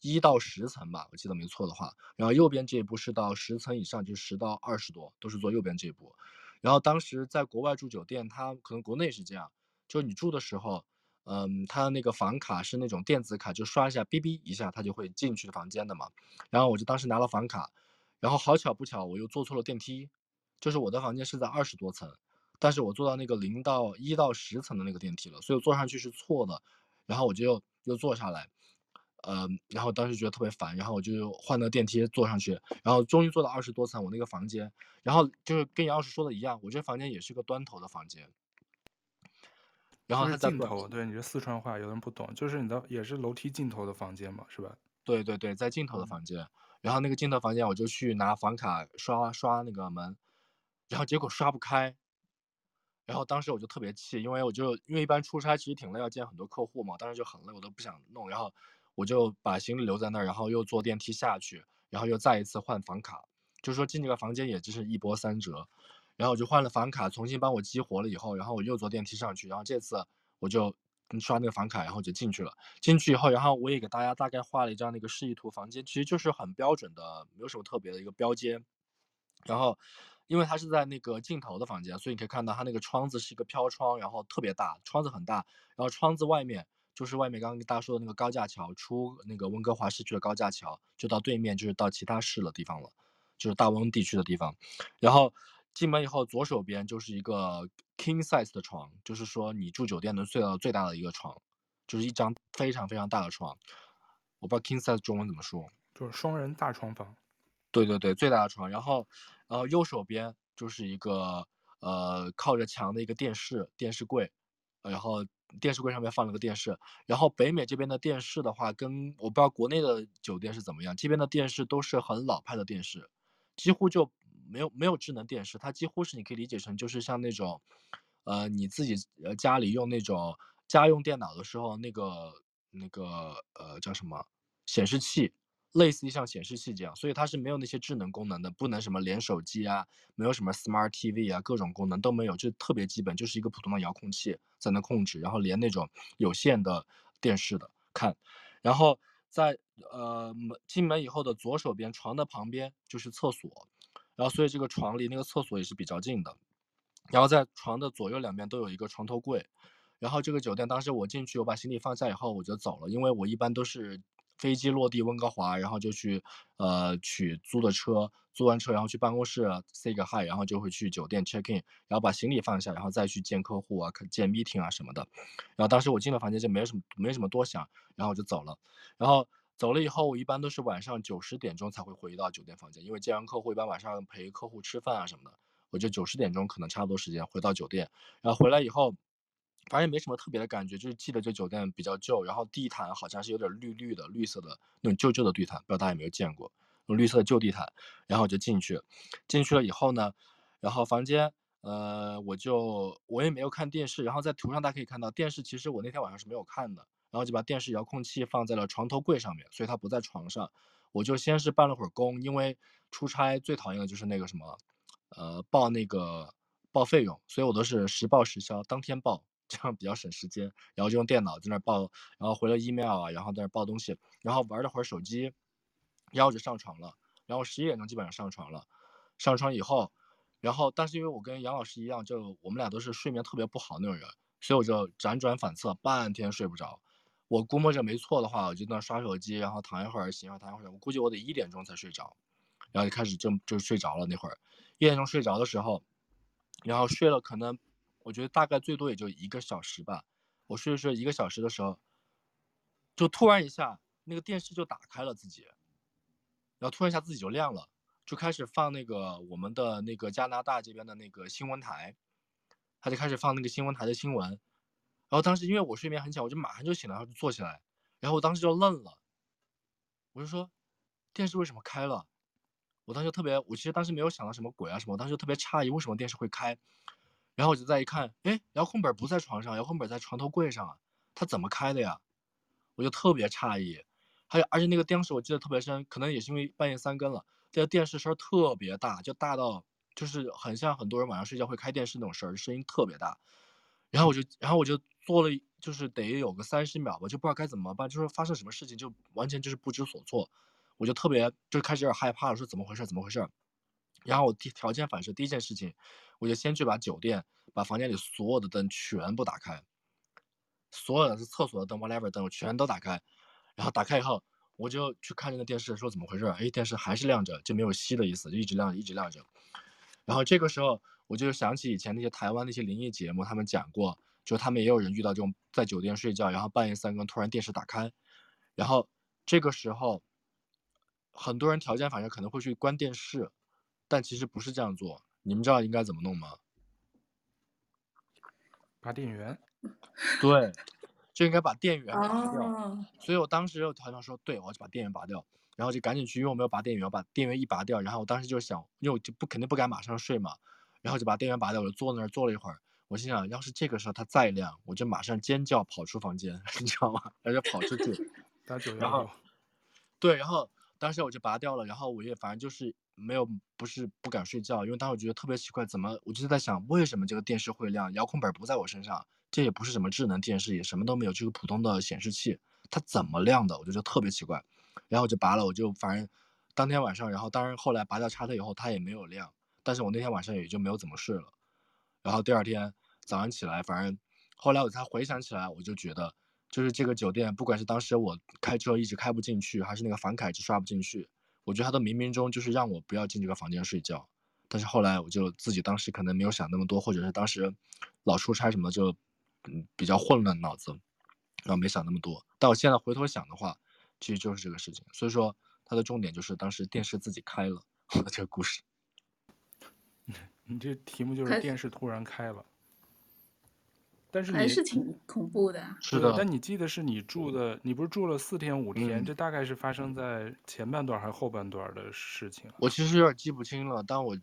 一到十层吧，我记得没错的话。然后右边这一部是到十层以上，就十到二十多，都是坐右边这一部。然后当时在国外住酒店，它可能国内是这样，就你住的时候。嗯，他那个房卡是那种电子卡，就刷一下，哔哔一下，他就会进去房间的嘛。然后我就当时拿了房卡，然后好巧不巧，我又坐错了电梯，就是我的房间是在二十多层，但是我坐到那个零到一到十层的那个电梯了，所以我坐上去是错的。然后我就又，又坐下来，嗯，然后当时觉得特别烦，然后我就换那个电梯坐上去，然后终于坐到二十多层我那个房间，然后就是跟杨老师说的一样，我这房间也是个端头的房间。然后它尽头，对，你这四川话有人不懂，就是你的也是楼梯尽头的房间嘛，是吧？对对对，在尽头的房间。然后那个尽头房间，我就去拿房卡刷刷那个门，然后结果刷不开。然后当时我就特别气，因为我就因为一般出差其实挺累，要见很多客户嘛，当时就很累，我都不想弄。然后我就把行李留在那儿，然后又坐电梯下去，然后又再一次换房卡，就是说进这个房间也就是一波三折。然后我就换了房卡，重新帮我激活了以后，然后我又坐电梯上去，然后这次我就刷那个房卡，然后就进去了。进去以后，然后我也给大家大概画了一张那个示意图，房间其实就是很标准的，没有什么特别的一个标间。然后，因为它是在那个尽头的房间，所以你可以看到它那个窗子是一个飘窗，然后特别大，窗子很大。然后窗子外面就是外面刚刚跟大家说的那个高架桥，出那个温哥华市区的高架桥，就到对面就是到其他市的地方了，就是大温地区的地方。然后。进门以后，左手边就是一个 king size 的床，就是说你住酒店能睡到最大的一个床，就是一张非常非常大的床。我不知道 king size 中文怎么说，就是双人大床房。对对对，最大的床。然后，呃，右手边就是一个呃靠着墙的一个电视电视柜，然后电视柜上面放了个电视。然后北美这边的电视的话，跟我不知道国内的酒店是怎么样，这边的电视都是很老派的电视，几乎就。没有没有智能电视，它几乎是你可以理解成就是像那种，呃，你自己呃家里用那种家用电脑的时候那个那个呃叫什么显示器，类似于像显示器这样，所以它是没有那些智能功能的，不能什么连手机啊，没有什么 Smart TV 啊，各种功能都没有，就特别基本，就是一个普通的遥控器在那控制，然后连那种有线的电视的看，然后在呃门进门以后的左手边床的旁边就是厕所。然后，所以这个床离那个厕所也是比较近的。然后在床的左右两边都有一个床头柜。然后这个酒店当时我进去，我把行李放下以后我就走了，因为我一般都是飞机落地温哥华，然后就去呃取租的车，租完车然后去办公室 say 个 hi，然后就会去酒店 check in，然后把行李放下，然后再去见客户啊、见 meeting 啊什么的。然后当时我进了房间就没有什么没什么多想，然后我就走了。然后。走了以后，我一般都是晚上九十点钟才会回到酒店房间，因为见完客户一般晚上陪客户吃饭啊什么的，我就九十点钟可能差不多时间回到酒店。然后回来以后，反正没什么特别的感觉，就是记得这酒店比较旧，然后地毯好像是有点绿绿的、绿色的那种旧旧的地毯，不知道大家有没有见过，那种绿色的旧地毯。然后我就进去，进去了以后呢，然后房间，呃，我就我也没有看电视，然后在图上大家可以看到电视，其实我那天晚上是没有看的。然后就把电视遥控器放在了床头柜上面，所以它不在床上。我就先是办了会儿工，因为出差最讨厌的就是那个什么，呃，报那个报费用，所以我都是实报实销，当天报，这样比较省时间。然后就用电脑在那报，然后回了 email 啊，然后在那报东西，然后玩了会儿手机，然后就上床了。然后十一点钟基本上上床了。上床以后，然后但是因为我跟杨老师一样，就我们俩都是睡眠特别不好那种人，所以我就辗转反侧，半天睡不着。我估摸着没错的话，我就那刷手机，然后躺一会儿，醒一会儿，躺一会儿。我估计我得一点钟才睡着，然后就开始就就睡着了。那会儿一点钟睡着的时候，然后睡了可能，我觉得大概最多也就一个小时吧。我睡着睡一个小时的时候，就突然一下那个电视就打开了自己，然后突然一下自己就亮了，就开始放那个我们的那个加拿大这边的那个新闻台，他就开始放那个新闻台的新闻。然后当时因为我睡眠很浅，我就马上就醒了，然后就坐起来，然后我当时就愣了，我就说电视为什么开了？我当时特别，我其实当时没有想到什么鬼啊什么，我当时就特别诧异为什么电视会开，然后我就再一看，哎，遥控本不在床上，遥控本在床头柜上啊，它怎么开的呀？我就特别诧异，还有而且那个当时我记得特别深，可能也是因为半夜三更了，这个电视声特别大，就大到就是很像很多人晚上睡觉会开电视那种声，声音特别大，然后我就然后我就。做了就是得有个三十秒吧，就不知道该怎么办，就是发生什么事情就完全就是不知所措，我就特别就开始有点害怕了，说怎么回事怎么回事？然后我第条件反射第一件事情，我就先去把酒店把房间里所有的灯全部打开，所有的是厕所的灯 whatever 灯我全都打开，然后打开以后我就去看那个电视，说怎么回事？哎，电视还是亮着，就没有熄的意思，就一直亮一直亮着。然后这个时候我就想起以前那些台湾那些灵异节目，他们讲过。就他们也有人遇到这种在酒店睡觉，然后半夜三更突然电视打开，然后这个时候很多人条件反射可能会去关电视，但其实不是这样做。你们知道应该怎么弄吗？拔电源。对，就应该把电源拔掉。哦。所以我当时就条件说，对，我要去把电源拔掉，然后就赶紧去，因为我没有拔电源，我把电源一拔掉，然后我当时就想，因为我就不肯定不敢马上睡嘛，然后就把电源拔掉，我就坐那儿坐了一会儿。我心想，要是这个时候它再亮，我就马上尖叫跑出房间，(laughs) 你知道吗？(laughs) 然后就跑出去，(laughs) 打九幺幺。然后，对，然后当时我就拔掉了，然后我也反正就是没有不是不敢睡觉，因为当时我觉得特别奇怪，怎么我就在想为什么这个电视会亮，遥控板不在我身上，这也不是什么智能电视，也什么都没有，就是普通的显示器，它怎么亮的？我就觉得特别奇怪，然后我就拔了，我就反正当天晚上，然后当然后来拔掉插头以后它也没有亮，但是我那天晚上也就没有怎么睡了，然后第二天早上起来，反正后来我才回想起来，我就觉得就是这个酒店，不管是当时我开车一直开不进去，还是那个房卡一直刷不进去。我觉得他的冥冥中就是让我不要进这个房间睡觉，但是后来我就自己当时可能没有想那么多，或者是当时老出差什么就嗯比较混乱脑子，然后没想那么多。但我现在回头想的话，其实就是这个事情。所以说它的重点就是当时电视自己开了 (laughs) 我的这个故事。你这题目就是电视突然开了。但是还是挺恐怖的。是的，但你记得是你住的，你不是住了四天五天？嗯、这大概是发生在前半段还是后半段的事情？我其实有点记不清了，但我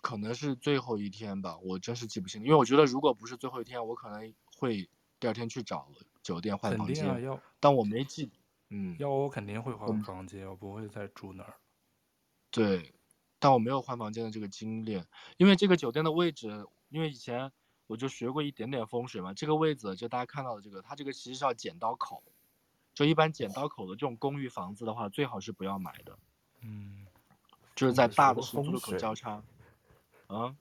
可能是最后一天吧，我真是记不清。因为我觉得如果不是最后一天，我可能会第二天去找酒店换房间。肯定啊，要。但我没记，嗯，要我肯定会换房间，我，我不会再住那儿。对，但我没有换房间的这个经历，因为这个酒店的位置，因为以前。我就学过一点点风水嘛，这个位置就大家看到的这个，它这个其实是要剪刀口，就一般剪刀口的这种公寓房子的话，最好是不要买的。嗯，就是在大的十字路口交叉。啊，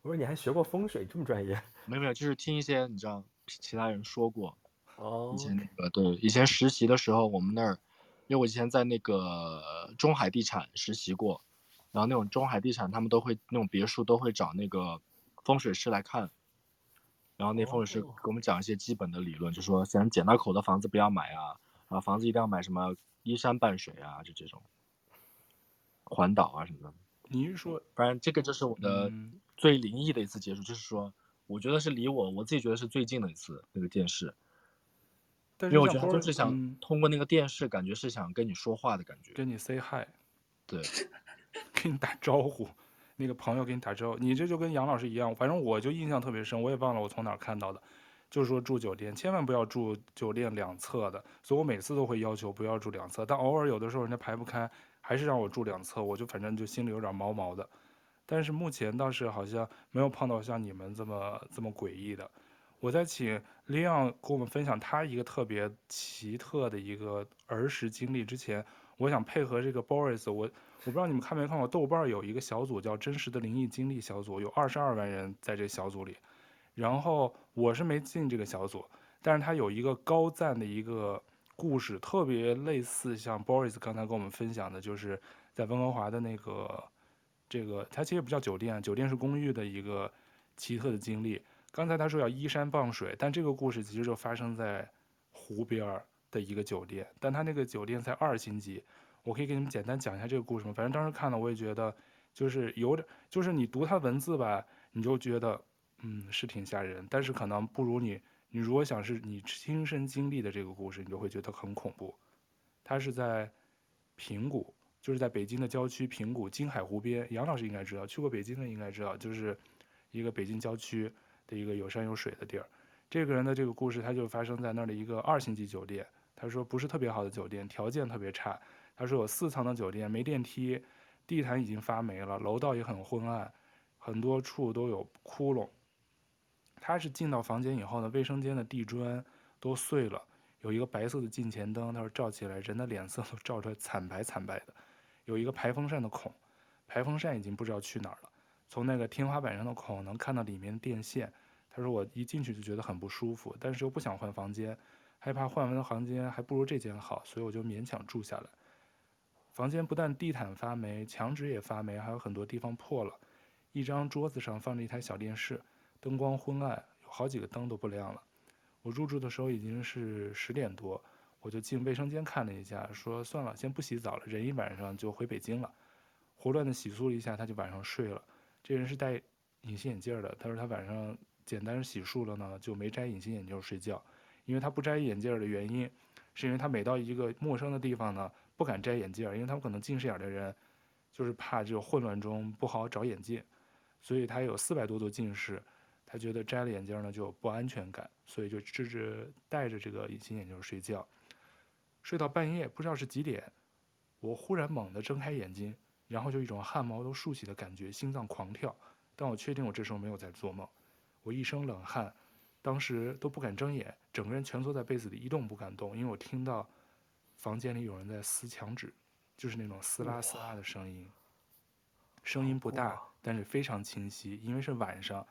我说你还学过风水，这么专业？(laughs) 没有没有，就是听一些你知道其他人说过。哦。以前那个对，以前实习的时候，我们那儿，因为我以前在那个中海地产实习过，然后那种中海地产他们都会那种别墅都会找那个风水师来看。然后那风水师给我们讲一些基本的理论，就说想剪刀口的房子不要买啊，啊房子一定要买什么依山傍水啊，就这种环岛啊什么的。你是说，反正这个就是我的最灵异的一次接触，就是说，我觉得是离我我自己觉得是最近的一次那个电视，因为我觉得就是想通过那个电视，感觉是想跟你说话的感觉，跟你 say hi，对，给你打招呼。那个朋友给你打招呼，你这就跟杨老师一样，反正我就印象特别深，我也忘了我从哪儿看到的，就是说住酒店千万不要住酒店两侧的，所以我每次都会要求不要住两侧，但偶尔有的时候人家排不开，还是让我住两侧，我就反正就心里有点毛毛的。但是目前倒是好像没有碰到像你们这么这么诡异的。我在请 Leon 跟我们分享他一个特别奇特的一个儿时经历之前，我想配合这个 Boris，我。我不知道你们看没看过，豆瓣有一个小组叫“真实的灵异经历小组”，有二十二万人在这小组里。然后我是没进这个小组，但是他有一个高赞的一个故事，特别类似像 Boris 刚才跟我们分享的，就是在温哥华的那个这个，他其实不叫酒店，酒店是公寓的一个奇特的经历。刚才他说要依山傍水，但这个故事其实就发生在湖边的一个酒店，但他那个酒店才二星级。我可以给你们简单讲一下这个故事吗？反正当时看了，我也觉得，就是有点，就是你读他文字吧，你就觉得，嗯，是挺吓人。但是可能不如你，你如果想是你亲身经历的这个故事，你就会觉得很恐怖。他是在平谷，就是在北京的郊区平谷金海湖边。杨老师应该知道，去过北京的应该知道，就是一个北京郊区的一个有山有水的地儿。这个人的这个故事，他就发生在那儿的一个二星级酒店。他说不是特别好的酒店，条件特别差。他说有四层的酒店，没电梯，地毯已经发霉了，楼道也很昏暗，很多处都有窟窿。他是进到房间以后呢，卫生间的地砖都碎了，有一个白色的镜前灯，他说照起来人的脸色都照出来惨白惨白的。有一个排风扇的孔，排风扇已经不知道去哪儿了。从那个天花板上的孔能看到里面电线。他说我一进去就觉得很不舒服，但是又不想换房间，害怕换完的房间还不如这间好，所以我就勉强住下来。房间不但地毯发霉，墙纸也发霉，还有很多地方破了。一张桌子上放着一台小电视，灯光昏暗，有好几个灯都不亮了。我入住的时候已经是十点多，我就进卫生间看了一下，说算了，先不洗澡了，人一晚上就回北京了。胡乱的洗漱了一下，他就晚上睡了。这人是戴隐形眼镜的，他说他晚上简单洗漱了呢，就没摘隐形眼镜睡觉，因为他不摘眼镜的原因，是因为他每到一个陌生的地方呢。不敢摘眼镜，因为他们可能近视眼的人，就是怕这个混乱中不好找眼镜，所以他有四百多度近视，他觉得摘了眼镜呢就不安全感，所以就一直戴着这个隐形眼镜睡觉。睡到半夜不知道是几点，我忽然猛地睁开眼睛，然后就一种汗毛都竖起的感觉，心脏狂跳。但我确定我这时候没有在做梦，我一身冷汗，当时都不敢睁眼，整个人蜷缩在被子里一动不敢动，因为我听到房间里有人在撕墙纸，就是那种撕拉撕拉的声音，声音不大，但是非常清晰，因为是晚上，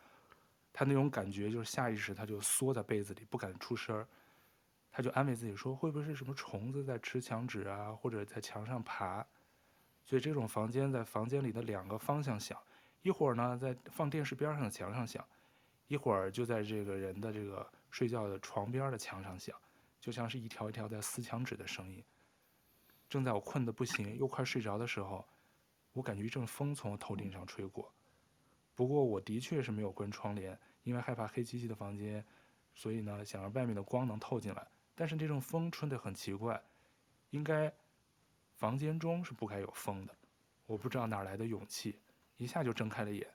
他那种感觉就是下意识他就缩在被子里不敢出声儿，他就安慰自己说会不会是什么虫子在吃墙纸啊，或者在墙上爬，所以这种房间在房间里的两个方向响。一会儿呢，在放电视边上的墙上响，一会儿就在这个人的这个睡觉的床边的墙上响，就像是一条一条在撕墙纸的声音。正在我困得不行又快睡着的时候，我感觉一阵风从我头顶上吹过。不过我的确是没有关窗帘，因为害怕黑漆漆的房间，所以呢，想让外面的光能透进来。但是这阵风吹得很奇怪，应该房间中是不该有风的。我不知道哪来的勇气。一下就睁开了眼，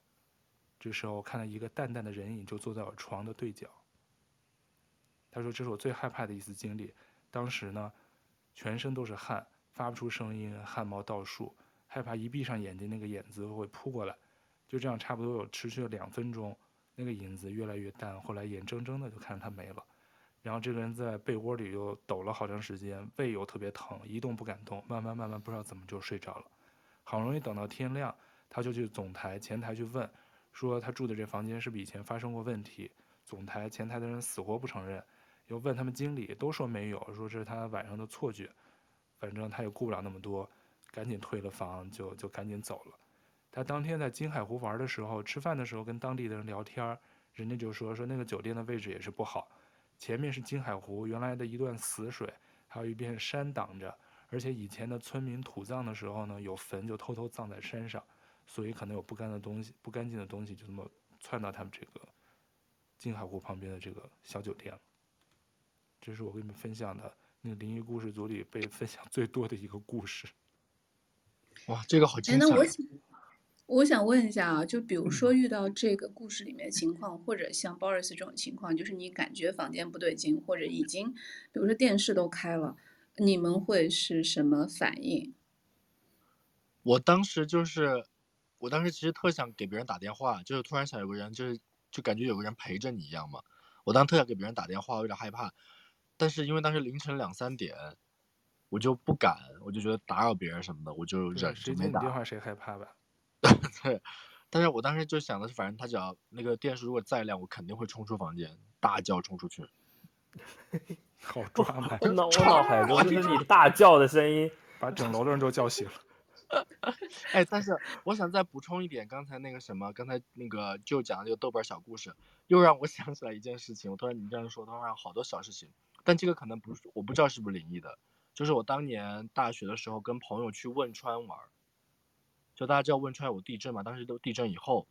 这时候我看到一个淡淡的人影就坐在我床的对角。他说：“这是我最害怕的一次经历，当时呢，全身都是汗，发不出声音，汗毛倒竖，害怕一闭上眼睛那个影子会扑过来。就这样，差不多有持续了两分钟，那个影子越来越淡，后来眼睁睁的就看着他没了。然后这个人在被窝里又抖了好长时间，胃又特别疼，一动不敢动，慢慢慢慢不知道怎么就睡着了。好容易等到天亮。”他就去总台前台去问，说他住的这房间是不是以前发生过问题？总台前台的人死活不承认，又问他们经理，都说没有，说这是他晚上的错觉。反正他也顾不了那么多，赶紧退了房，就就赶紧走了。他当天在金海湖玩的时候，吃饭的时候跟当地的人聊天，人家就说说那个酒店的位置也是不好，前面是金海湖原来的一段死水，还有一片山挡着，而且以前的村民土葬的时候呢，有坟就偷偷葬在山上。所以可能有不干的东西，不干净的东西就这么窜到他们这个金海湖旁边的这个小酒店了。这是我跟你们分享的那个灵异故事组里被分享最多的一个故事。哇，这个好精彩！那我想，我想问一下啊，就比如说遇到这个故事里面的情况，或者像 Boris 这种情况，就是你感觉房间不对劲，或者已经，比如说电视都开了，你们会是什么反应？我当时就是。我当时其实特想给别人打电话，就是突然想有个人，就是就感觉有个人陪着你一样嘛。我当时特想给别人打电话，我有点害怕，但是因为当时凌晨两三点，我就不敢，我就觉得打扰别人什么的，我就忍着没打。接你电话谁害怕吧？(laughs) 对，但是我当时就想的是，反正他只要那个电视如果再亮，我肯定会冲出房间，大叫冲出去。(laughs) 好抓马！我脑我脑海中就是你大叫的声音，(laughs) 把整楼的人都叫醒了。哎，但是我想再补充一点，刚才那个什么，刚才那个就讲的这个豆瓣小故事，又让我想起来一件事情。我突然你这样说，突然好多小事情，但这个可能不是，我不知道是不是灵异的。就是我当年大学的时候跟朋友去汶川玩，就大家知道汶川有地震嘛，当时都地震以后，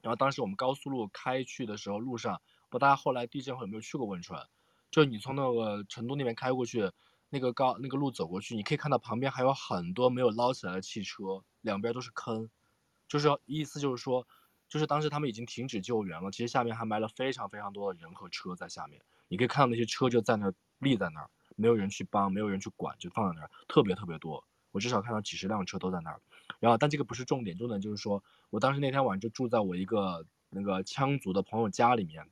然后当时我们高速路开去的时候，路上不，大家后来地震后有没有去过汶川？就你从那个成都那边开过去。那个高那个路走过去，你可以看到旁边还有很多没有捞起来的汽车，两边都是坑，就是意思就是说，就是当时他们已经停止救援了，其实下面还埋了非常非常多的人和车在下面，你可以看到那些车就在那儿立在那儿，没有人去帮，没有人去管，就放在那儿，特别特别多，我至少看到几十辆车都在那儿，然后但这个不是重点，重点就是说我当时那天晚上就住在我一个那个羌族的朋友家里面，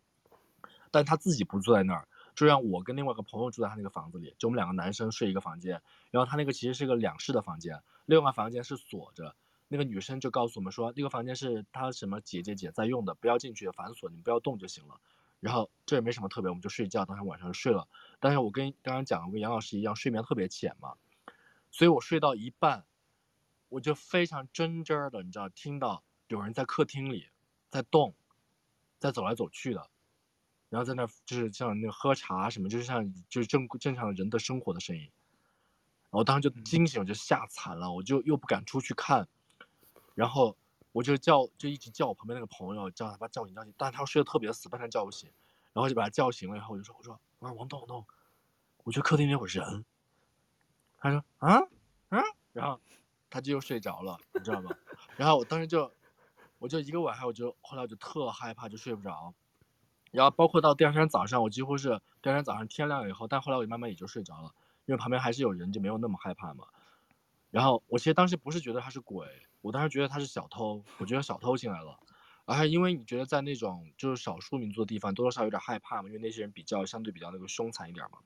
但他自己不住在那儿。就让我跟另外一个朋友住在他那个房子里，就我们两个男生睡一个房间，然后他那个其实是个两室的房间，另外房间是锁着。那个女生就告诉我们说，那个房间是她什么姐姐姐在用的，不要进去，反锁，你不要动就行了。然后这也没什么特别，我们就睡觉，当天晚上就睡了。但是我跟刚刚讲，我跟杨老师一样，睡眠特别浅嘛，所以我睡到一半，我就非常真真的，你知道，听到有人在客厅里在动，在走来走去的。然后在那儿就是像那个喝茶什么，就是像就是正正常的人的生活的声音。我当时就惊醒，我就吓惨了，我就又不敢出去看，然后我就叫就一直叫我旁边那个朋友叫他把叫醒叫醒，但是他睡得特别死，半天叫不醒，然后就把他叫醒了以后我就说我说我说王东王东，我觉得客厅里有人。他说啊啊，然后他就又睡着了，你知道吗？然后我当时就我就一个晚上我就后来我就特害怕，就睡不着。然后包括到第二天早上，我几乎是第二天早上天亮以后，但后来我就慢慢也就睡着了，因为旁边还是有人，就没有那么害怕嘛。然后我其实当时不是觉得他是鬼，我当时觉得他是小偷，我觉得小偷进来了。而且因为你觉得在那种就是少数民族的地方，多多少少有点害怕嘛，因为那些人比较相对比较那个凶残一点嘛。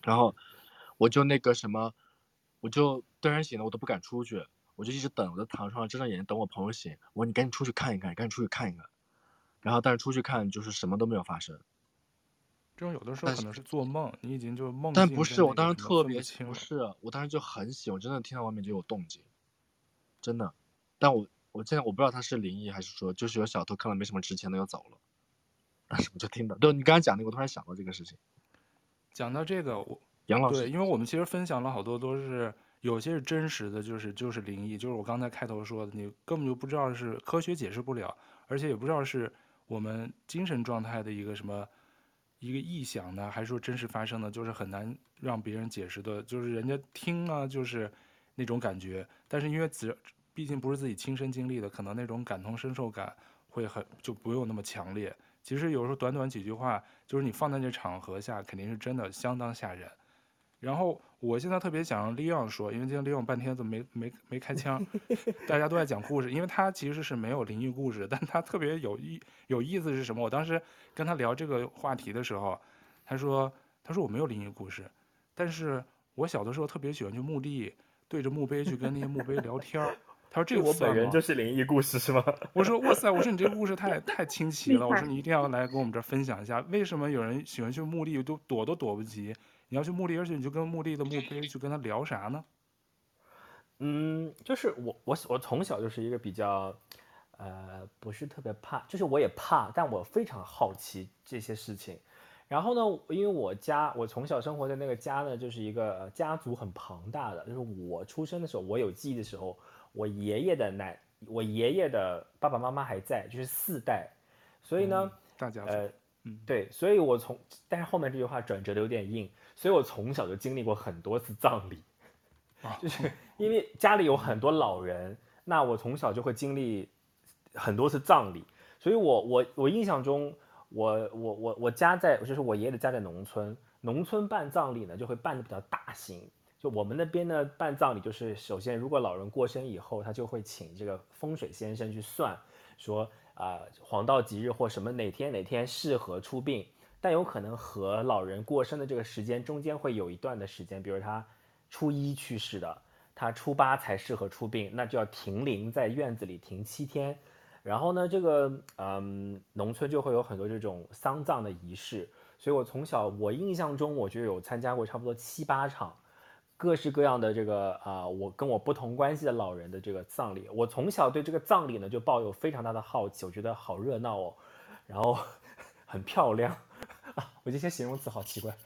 然后我就那个什么，我就突然醒了，我都不敢出去，我就一直等，我在躺床上睁着眼睛等我朋友醒。我说你赶紧出去看一看，赶紧出去看一看。然后但是出去看就是什么都没有发生。这种有的时候可能是做梦，你已经就梦。但不是，我当时特别不是，我当时就很醒，我真的听到外面就有动静，真的。但我。我现在我不知道他是灵异还是说就是有小偷看了没什么值钱的要走了，但是我就听到，对，你刚才讲那个，我突然想到这个事情。讲到这个，我杨老师，对，因为我们其实分享了好多都是有些是真实的，就是就是灵异，就是我刚才开头说的，你根本就不知道是科学解释不了，而且也不知道是我们精神状态的一个什么一个臆想呢，还是说真实发生的，就是很难让别人解释的，就是人家听啊就是那种感觉，但是因为只。毕竟不是自己亲身经历的，可能那种感同身受感会很就不用那么强烈。其实有时候短短几句话，就是你放在这场合下，肯定是真的相当吓人。然后我现在特别想让 Leon 说，因为今天 Leon 半天怎么没没没开腔，(laughs) 大家都在讲故事，因为他其实是没有灵异故事，但他特别有意有意思是什么？我当时跟他聊这个话题的时候，他说他说我没有灵异故事，但是我小的时候特别喜欢去墓地，对着墓碑去跟那些墓碑聊天儿。他说：“这个我本人就是灵异故事是吗？” (laughs) 我说：“哇塞！我说你这个故事太 (laughs) 太清奇了。我说你一定要来跟我们这儿分享一下，为什么有人喜欢去墓地都躲都躲不及？你要去墓地，而且你就跟墓地的墓碑去跟他聊啥呢？”嗯，就是我我我从小就是一个比较，呃，不是特别怕，就是我也怕，但我非常好奇这些事情。然后呢，因为我家我从小生活的那个家呢，就是一个家族很庞大的，就是我出生的时候，我有记忆的时候。我爷爷的奶，我爷爷的爸爸妈妈还在，就是四代，所以呢，嗯、大家呃，嗯，对，所以我从，但是后面这句话转折的有点硬，所以我从小就经历过很多次葬礼，啊、就是因为家里有很多老人，那我从小就会经历很多次葬礼，所以我我我印象中，我我我我家在，就是我爷爷的家在农村，农村办葬礼呢就会办的比较大型。就我们那边呢，办葬礼就是首先，如果老人过身以后，他就会请这个风水先生去算，说啊、黄道吉日或什么哪天哪天适合出殡，但有可能和老人过生的这个时间中间会有一段的时间，比如他初一去世的，他初八才适合出殡，那就要停灵在院子里停七天，然后呢，这个嗯农村就会有很多这种丧葬的仪式，所以我从小我印象中我就有参加过差不多七八场。各式各样的这个啊、呃，我跟我不同关系的老人的这个葬礼，我从小对这个葬礼呢就抱有非常大的好奇，我觉得好热闹哦，然后 (laughs) 很漂亮啊，我这些形容词好奇怪，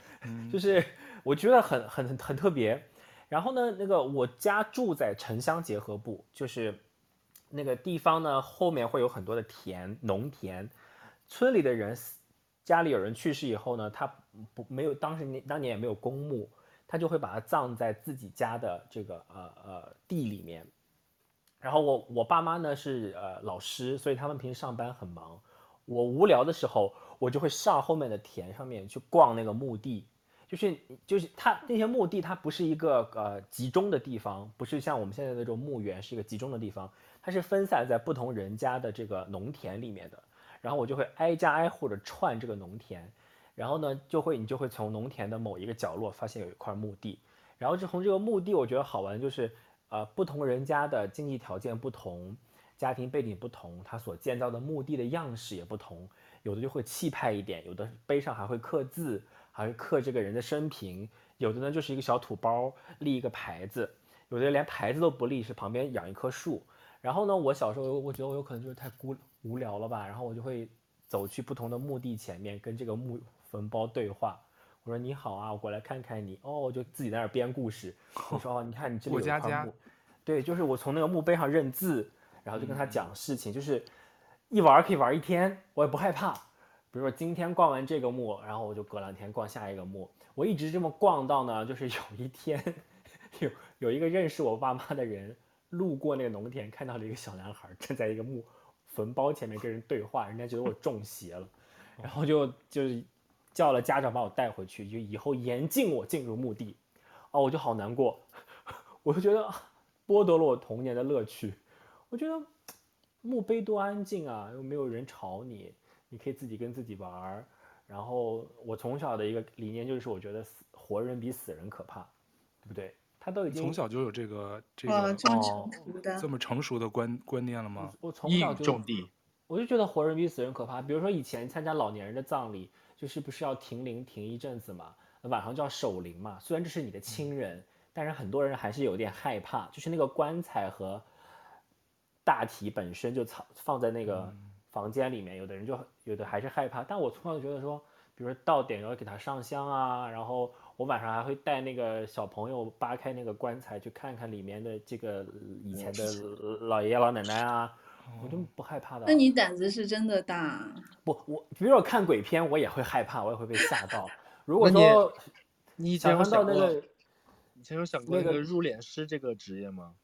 就是我觉得很很很特别。然后呢，那个我家住在城乡结合部，就是那个地方呢后面会有很多的田农田，村里的人家里有人去世以后呢，他不没有当时那当年也没有公墓。他就会把它葬在自己家的这个呃呃地里面，然后我我爸妈呢是呃老师，所以他们平时上班很忙。我无聊的时候，我就会上后面的田上面去逛那个墓地，就是就是他那些墓地，它不是一个呃集中的地方，不是像我们现在的这种墓园是一个集中的地方，它是分散在不同人家的这个农田里面的。然后我就会挨家挨户的串这个农田。然后呢，就会你就会从农田的某一个角落发现有一块墓地，然后就从这个墓地，我觉得好玩就是，呃，不同人家的经济条件不同，家庭背景不同，他所建造的墓地的样式也不同，有的就会气派一点，有的碑上还会刻字，还会刻这个人的生平，有的呢就是一个小土包立一个牌子，有的连牌子都不立，是旁边养一棵树。然后呢，我小时候我觉得我有可能就是太孤无聊了吧，然后我就会走去不同的墓地前面，跟这个墓。坟包对话，我说你好啊，我过来看看你哦，我就自己在那儿编故事。我说哦，你看你这里有块墓，家对，就是我从那个墓碑上认字，然后就跟他讲事情，嗯、就是一玩可以玩一天，我也不害怕。比如说今天逛完这个墓，然后我就隔两天逛下一个墓，我一直这么逛到呢，就是有一天 (laughs) 有有一个认识我爸妈的人路过那个农田，看到了一个小男孩站在一个墓坟包前面跟人对话，人家觉得我中邪了，然后就就是。叫了家长把我带回去，就以后严禁我进入墓地，哦，我就好难过。(laughs) 我就觉得剥夺了我童年的乐趣。我觉得墓碑多安静啊，又没有人吵你，你可以自己跟自己玩儿。然后我从小的一个理念就是，我觉得死活人比死人可怕，对不对？他都已经从小就有这个这个哦，这么成熟的，这么成熟的观观念了吗？我从小就种地。我就觉得活人比死人可怕。比如说以前参加老年人的葬礼，就是不是要停灵停一阵子嘛，晚上就要守灵嘛。虽然这是你的亲人，嗯、但是很多人还是有点害怕，就是那个棺材和大体本身就藏放在那个房间里面，有的人就有的还是害怕。但我从小就觉得说，比如说到点要给他上香啊，然后我晚上还会带那个小朋友扒开那个棺材去看看里面的这个以前的老爷爷老奶奶啊。我都不害怕的。那你胆子是真的大。不，我比如说看鬼片，我也会害怕，我也会被吓到。(laughs) 如果说你以前有想过那个，以前有想过那个入殓师这个职业吗？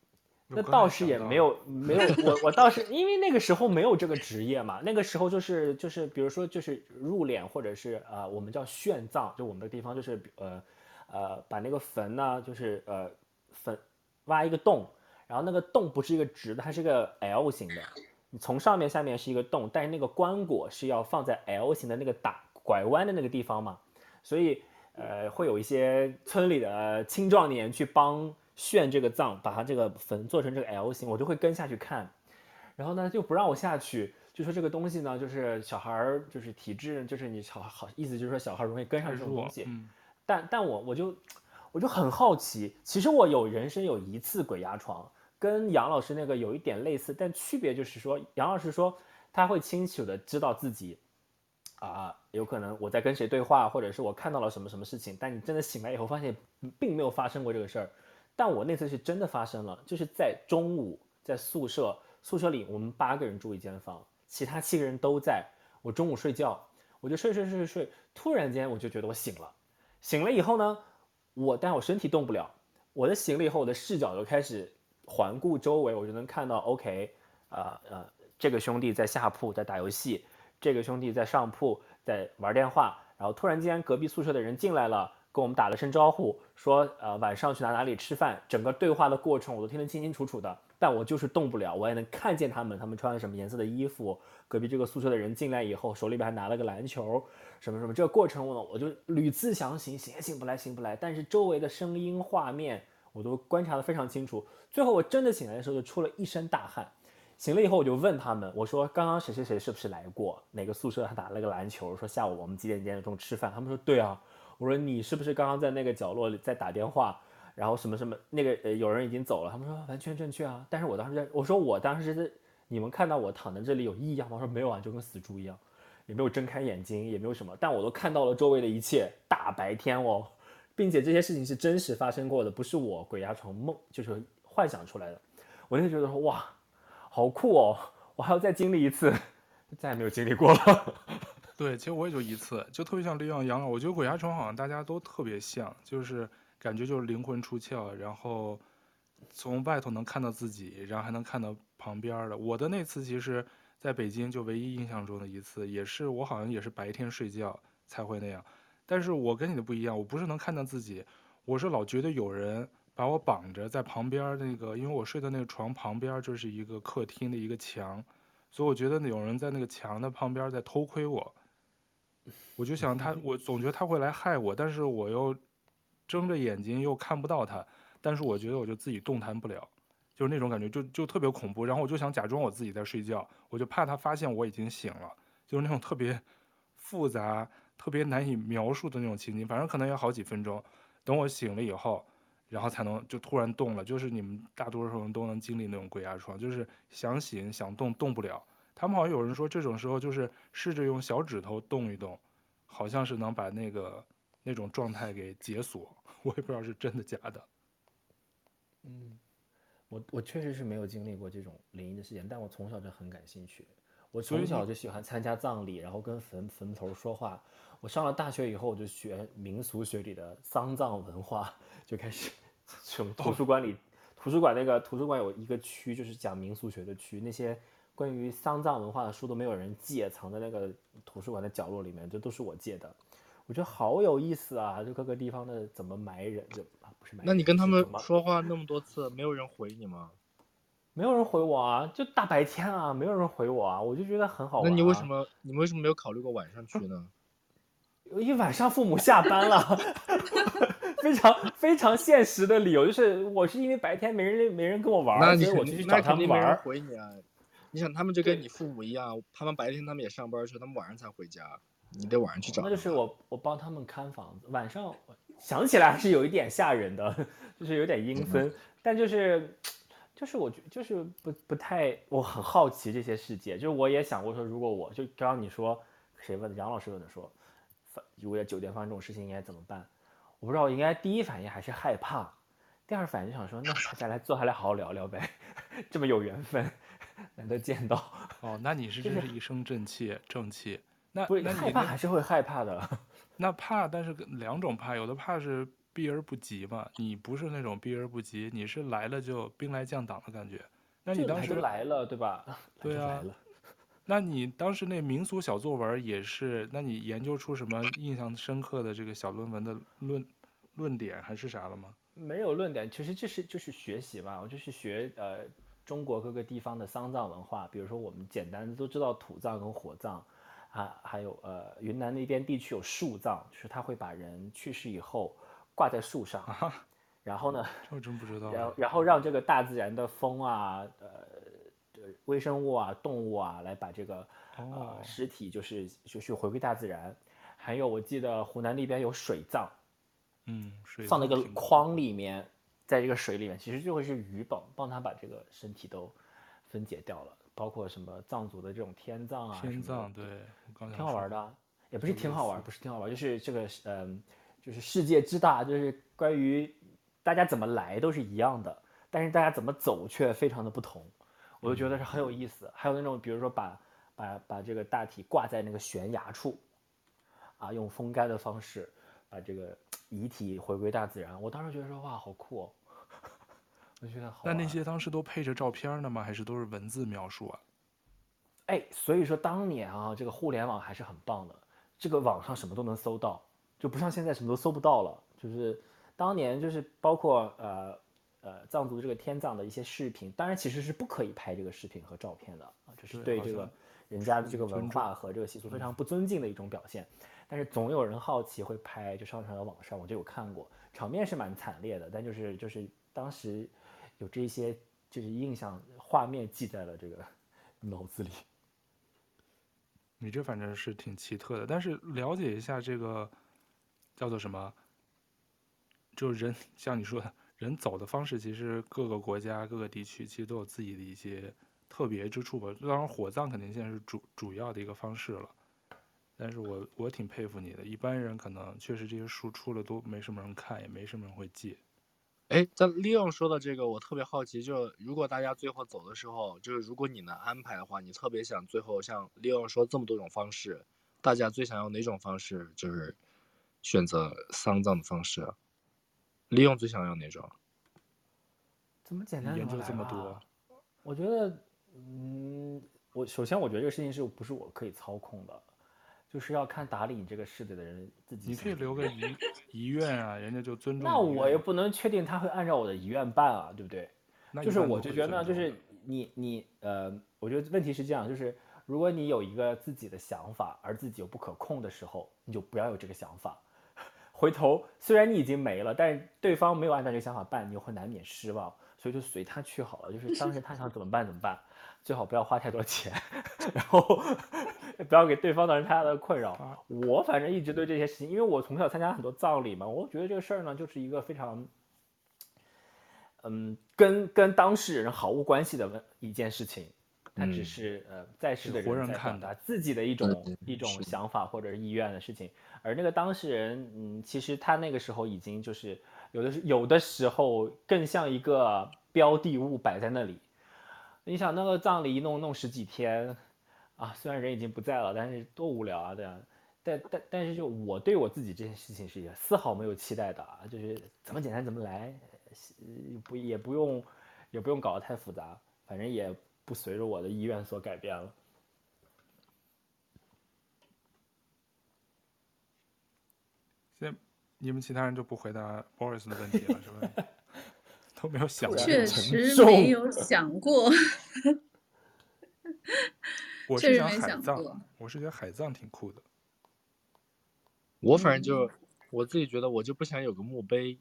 那倒是也没有，没有。我我倒是因为那个时候没有这个职业嘛，那个时候就是就是比如说就是入殓或者是呃我们叫殉葬，就我们的地方就是呃呃把那个坟呢就是呃坟挖一个洞。然后那个洞不是一个直的，它是个 L 型的。你从上面下面是一个洞，但是那个棺椁是要放在 L 型的那个打拐弯的那个地方嘛，所以呃会有一些村里的青壮年去帮炫这个葬，把他这个坟做成这个 L 型，我就会跟下去看。然后呢就不让我下去，就说这个东西呢就是小孩儿就是体质就是你小孩好意思就是说小孩容易跟上这种东西，嗯、但但我我就我就很好奇，其实我有人生有一次鬼压床。跟杨老师那个有一点类似，但区别就是说，杨老师说他会清楚的知道自己，啊、有可能我在跟谁对话，或者是我看到了什么什么事情。但你真的醒来以后，发现并没有发生过这个事儿。但我那次是真的发生了，就是在中午，在宿舍，宿舍里我们八个人住一间房，其他七个人都在。我中午睡觉，我就睡睡睡睡睡，突然间我就觉得我醒了。醒了以后呢，我但我身体动不了，我的醒了以后，我的视角就开始。环顾周围，我就能看到，OK，啊呃，这个兄弟在下铺在打游戏，这个兄弟在上铺在玩电话，然后突然间隔壁宿舍的人进来了，跟我们打了声招呼，说呃晚上去哪哪里吃饭，整个对话的过程我都听得清清楚楚的，但我就是动不了，我也能看见他们，他们穿了什么颜色的衣服，隔壁这个宿舍的人进来以后手里边还拿了个篮球，什么什么，这个过程我我就屡次想醒，醒也醒不来，醒不来，但是周围的声音画面。我都观察得非常清楚，最后我真的醒来的时候就出了一身大汗。醒了以后我就问他们，我说刚刚谁谁谁是不是来过？哪个宿舍他打了个篮球？说下午我们几点几点钟吃饭？他们说对啊。我说你是不是刚刚在那个角落里在打电话？然后什么什么那个呃有人已经走了？他们说完全正确啊。但是我当时在我说我当时在你们看到我躺在这里有异样吗？我说没有啊，就跟死猪一样，也没有睁开眼睛，也没有什么，但我都看到了周围的一切，大白天哦。并且这些事情是真实发生过的，不是我鬼压床梦，就是幻想出来的。我就觉得说哇，好酷哦！我还要再经历一次，再也没有经历过了。对，其实我也就一次，就特别像李阳阳。我觉得鬼压床好像大家都特别像，就是感觉就是灵魂出窍，然后从外头能看到自己，然后还能看到旁边的。我的那次其实在北京就唯一印象中的一次，也是我好像也是白天睡觉才会那样。但是我跟你的不一样，我不是能看到自己，我是老觉得有人把我绑着在旁边那个，因为我睡的那个床旁边就是一个客厅的一个墙，所以我觉得有人在那个墙的旁边在偷窥我，我就想他，(laughs) 我总觉得他会来害我，但是我又睁着眼睛又看不到他，但是我觉得我就自己动弹不了，就是那种感觉就就特别恐怖，然后我就想假装我自己在睡觉，我就怕他发现我已经醒了，就是那种特别复杂。特别难以描述的那种情景，反正可能要好几分钟，等我醒了以后，然后才能就突然动了。就是你们大多数人都能经历那种鬼压床，就是想醒想动动不了。他们好像有人说这种时候就是试着用小指头动一动，好像是能把那个那种状态给解锁。我也不知道是真的假的。嗯，我我确实是没有经历过这种灵异的事件，但我从小就很感兴趣。我从小就喜欢参加葬礼，然后跟坟坟头说话。我上了大学以后，我就学民俗学里的丧葬文化，就开始 (laughs) 从图书馆里，图书馆那个图书馆有一个区，就是讲民俗学的区，那些关于丧葬文化的书都没有人借，藏在那个图书馆的角落里面，这都是我借的。我觉得好有意思啊！就各个地方的怎么埋人，就啊不是埋人。那你跟他们说话那么多次，没有人回你吗？没有人回我啊，就大白天啊，没有人回我啊，我就觉得很好玩、啊。那你为什么你为什么没有考虑过晚上去呢？(laughs) 一晚上父母下班了，(laughs) 非常非常现实的理由就是我是因为白天没人没人跟我玩，所以我就去找他们玩。回你啊！你想他们就跟你父母一样，他们白天他们也上班去，他们晚上才回家，你得晚上去找。那就是我我帮他们看房子，晚上想起来还是有一点吓人的，(laughs) 就是有点阴森，嗯、但就是就是我觉就是不不太，我很好奇这些世界，就是我也想过说，如果我就刚刚你说谁问的，杨老师问的说。如果在酒店发生这种事情应该怎么办？我不知道，应该第一反应还是害怕，第二反应就想说，那大家来坐下来好好聊聊呗，(laughs) 这么有缘分，(laughs) 难得见到。(laughs) 哦，那你是真是一身正气，正气。那不害怕还是会害怕的。那怕，但是两种怕，有的怕是避而不及嘛，你不是那种避而不及，你是来了就兵来将挡的感觉。那你当时来，来了，对吧？(laughs) 对啊。那你当时那民俗小作文也是？那你研究出什么印象深刻的这个小论文的论论点还是啥了吗？没有论点，其实这是就是学习嘛，我就是学呃中国各个地方的丧葬文化，比如说我们简单的都知道土葬跟火葬，啊还有呃云南那边地区有树葬，就是他会把人去世以后挂在树上，啊、然后呢，我真不知道，(laughs) 然后然后让这个大自然的风啊呃。微生物啊，动物啊，来把这个、oh. 呃尸体就是就是回归大自然。还有，我记得湖南那边有水葬，嗯，水放那个筐里面，在这个水里面，其实就会是鱼帮帮他把这个身体都分解掉了。包括什么藏族的这种天葬啊，天葬对，挺好玩的，也不是挺好玩，不是挺好玩，就是这个嗯、呃，就是世界之大，就是关于大家怎么来都是一样的，但是大家怎么走却非常的不同。我就觉得是很有意思，还有那种比如说把把把这个大体挂在那个悬崖处，啊，用风干的方式把这个遗体回归大自然。我当时觉得说哇，好酷哦！(laughs) 我觉得好。那那些当时都配着照片的吗？还是都是文字描述啊？哎，所以说当年啊，这个互联网还是很棒的，这个网上什么都能搜到，就不像现在什么都搜不到了。就是当年就是包括呃。呃，藏族这个天葬的一些视频，当然其实是不可以拍这个视频和照片的啊，这是对这个人家的这个文化和这个习俗非常不尊敬的一种表现。但是总有人好奇会拍，就上传到网上，我就有看过，场面是蛮惨烈的，但就是就是当时有这些就是印象画面记在了这个脑子里。你这反正是挺奇特的，但是了解一下这个叫做什么，就是人像你说的。人走的方式，其实各个国家、各个地区其实都有自己的一些特别之处吧。当然，火葬肯定现在是主主要的一个方式了。但是我我挺佩服你的，一般人可能确实这些书出了都没什么人看，也没什么人会借。哎，在利用说的这个，我特别好奇，就如果大家最后走的时候，就是如果你能安排的话，你特别想最后像利用说这么多种方式，大家最想要哪种方式？就是选择丧葬的方式。利用最想要哪种？怎么简单？研究这么多，我觉得，嗯，我首先我觉得这个事情是不是我可以操控的，就是要看打理你这个事的的人自己。你可以留个遗遗愿啊，人家就尊重。那我也不能确定他会按照我的遗愿办啊，对不对？就是我就觉得呢，就是你你呃，我觉得问题是这样，就是如果你有一个自己的想法，而自己又不可控的时候，你就不要有这个想法。回头虽然你已经没了，但是对方没有按照这个想法办，你又会难免失望，所以就随他去好了。就是当时他想怎么办怎么办，最好不要花太多钱，(laughs) 然后不要给对方造成太大的困扰。我反正一直对这些事情，因为我从小参加很多葬礼嘛，我觉得这个事儿呢就是一个非常，嗯，跟跟当事人毫无关系的问一件事情。他只是呃在世的人在表达自己的一种一种想法或者是意愿的事情，而那个当事人，嗯，其实他那个时候已经就是有的是有的时候更像一个标的物摆在那里。你想那个葬礼一弄弄十几天，啊，虽然人已经不在了，但是多无聊啊，对啊。但但但是就我对我自己这件事情是也丝毫没有期待的啊，就是怎么简单怎么来，不也不用也不用搞得太复杂，反正也。不随着我的意愿所改变了。现在你们其他人就不回答 Boris 的问题了，是吧？(laughs) 都没有想过。确实没有想过。(laughs) 我是想海葬，我是觉得海葬挺酷的。我反正就我自己觉得，我就不想有个墓碑，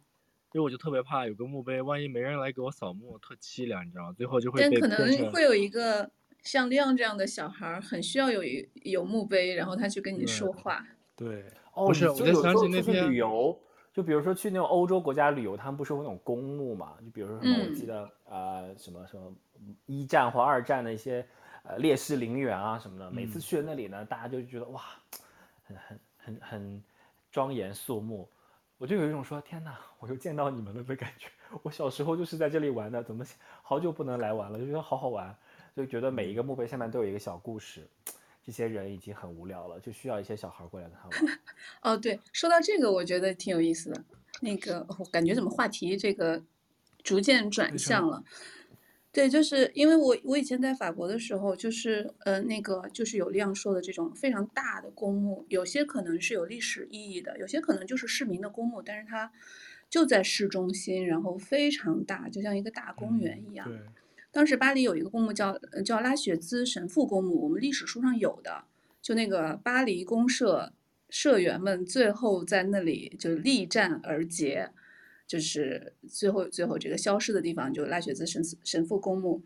因为我就特别怕有个墓碑，万一没人来给我扫墓，特凄凉，你知道吗？最后就会。但可能会有一个像亮这样的小孩，很需要有一有墓碑，然后他去跟你说话。对，对哦，不是，我就想起那天旅游，就比如说去那种欧洲国家旅游，他们不是有那种公墓嘛？就比如说什么，我记得啊、嗯呃，什么什么一战或二战的一些呃烈士陵园啊什么的，每次去了那里呢，嗯、大家就觉得哇，很很。很很庄严肃穆，我就有一种说天哪，我又见到你们了的感觉。我小时候就是在这里玩的，怎么好久不能来玩了？就觉得好好玩，就觉得每一个墓碑下面都有一个小故事。这些人已经很无聊了，就需要一些小孩过来跟他玩。(laughs) 哦，对，说到这个，我觉得挺有意思的。那个，我感觉怎么话题这个逐渐转向了。对，就是因为我我以前在法国的时候，就是呃那个就是有亮说的这种非常大的公墓，有些可能是有历史意义的，有些可能就是市民的公墓，但是它就在市中心，然后非常大，就像一个大公园一样。当时巴黎有一个公墓叫叫拉雪兹神父公墓，我们历史书上有的，就那个巴黎公社社员们最后在那里就力战而捷。就是最后最后这个消失的地方，就拉雪兹神神父公墓，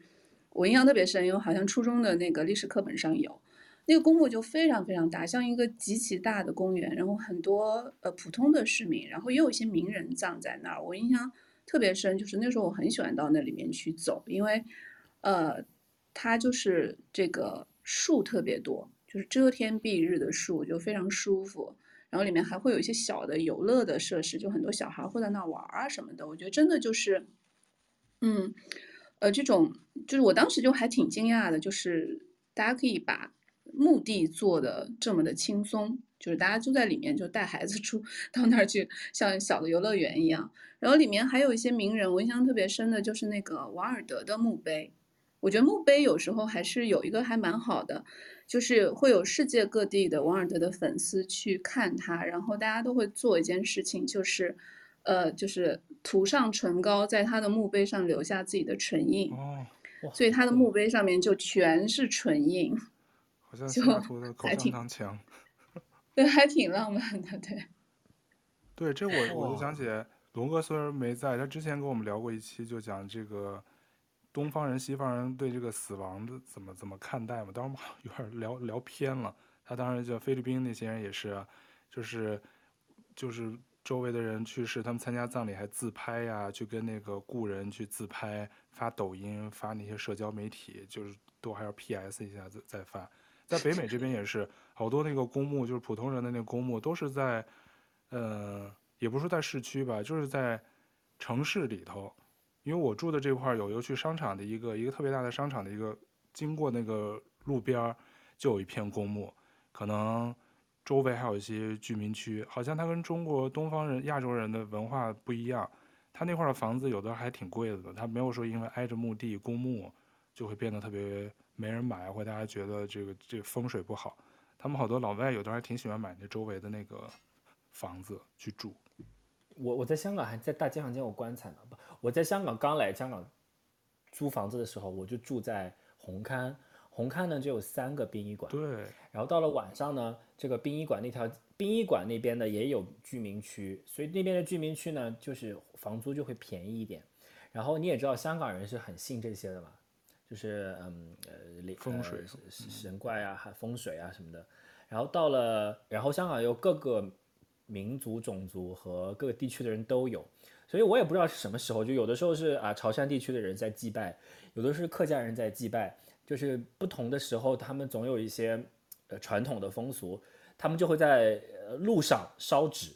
我印象特别深，因为好像初中的那个历史课本上有，那个公墓就非常非常大，像一个极其大的公园，然后很多呃普通的市民，然后也有一些名人葬在那儿。我印象特别深，就是那时候我很喜欢到那里面去走，因为呃它就是这个树特别多，就是遮天蔽日的树，就非常舒服。然后里面还会有一些小的游乐的设施，就很多小孩会在那玩啊什么的。我觉得真的就是，嗯，呃，这种就是我当时就还挺惊讶的，就是大家可以把墓地做的这么的轻松，就是大家就在里面就带孩子出到那儿去，像小的游乐园一样。然后里面还有一些名人，我印象特别深的就是那个王尔德的墓碑。我觉得墓碑有时候还是有一个还蛮好的。就是会有世界各地的王尔德的粉丝去看他，然后大家都会做一件事情，就是，呃，就是涂上唇膏，在他的墓碑上留下自己的唇印。哦，所以他的墓碑上面就全是唇印。好像西雅图的 (laughs) 口香糖墙。对，还挺浪漫的，对。对，这我我就想起龙哥虽然没在，他之前跟我们聊过一期，就讲这个。东方人、西方人对这个死亡的怎么怎么看待嘛？当时 (laughs) 有点聊聊偏了。他当时就菲律宾那些人也是，就是就是周围的人去世，他们参加葬礼还自拍呀，去跟那个故人去自拍，发抖音、发那些社交媒体，就是都还要 PS 一下再再发。在北美这边也是，好多那个公墓，就是普通人的那个公墓，都是在，呃，也不是在市区吧，就是在城市里头。因为我住的这块有有去商场的一个一个特别大的商场的一个，经过那个路边就有一片公墓，可能周围还有一些居民区，好像它跟中国东方人亚洲人的文化不一样，它那块的房子有的还挺贵的，它没有说因为挨着墓地公墓就会变得特别没人买，或大家觉得这个这个风水不好，他们好多老外有的还挺喜欢买那周围的那个房子去住。我我在香港还在大街上见过棺材呢。不，我在香港刚来香港租房子的时候，我就住在红磡。红磡呢就有三个殡仪馆。对。然后到了晚上呢，这个殡仪馆那条殡仪馆那边呢也有居民区，所以那边的居民区呢就是房租就会便宜一点。然后你也知道香港人是很信这些的嘛，就是嗯呃风水、呃、神怪啊、还风水啊什么的。然后到了，然后香港有各个。民族、种族和各个地区的人都有，所以我也不知道是什么时候，就有的时候是啊潮汕地区的人在祭拜，有的是客家人在祭拜，就是不同的时候，他们总有一些呃传统的风俗，他们就会在路上烧纸，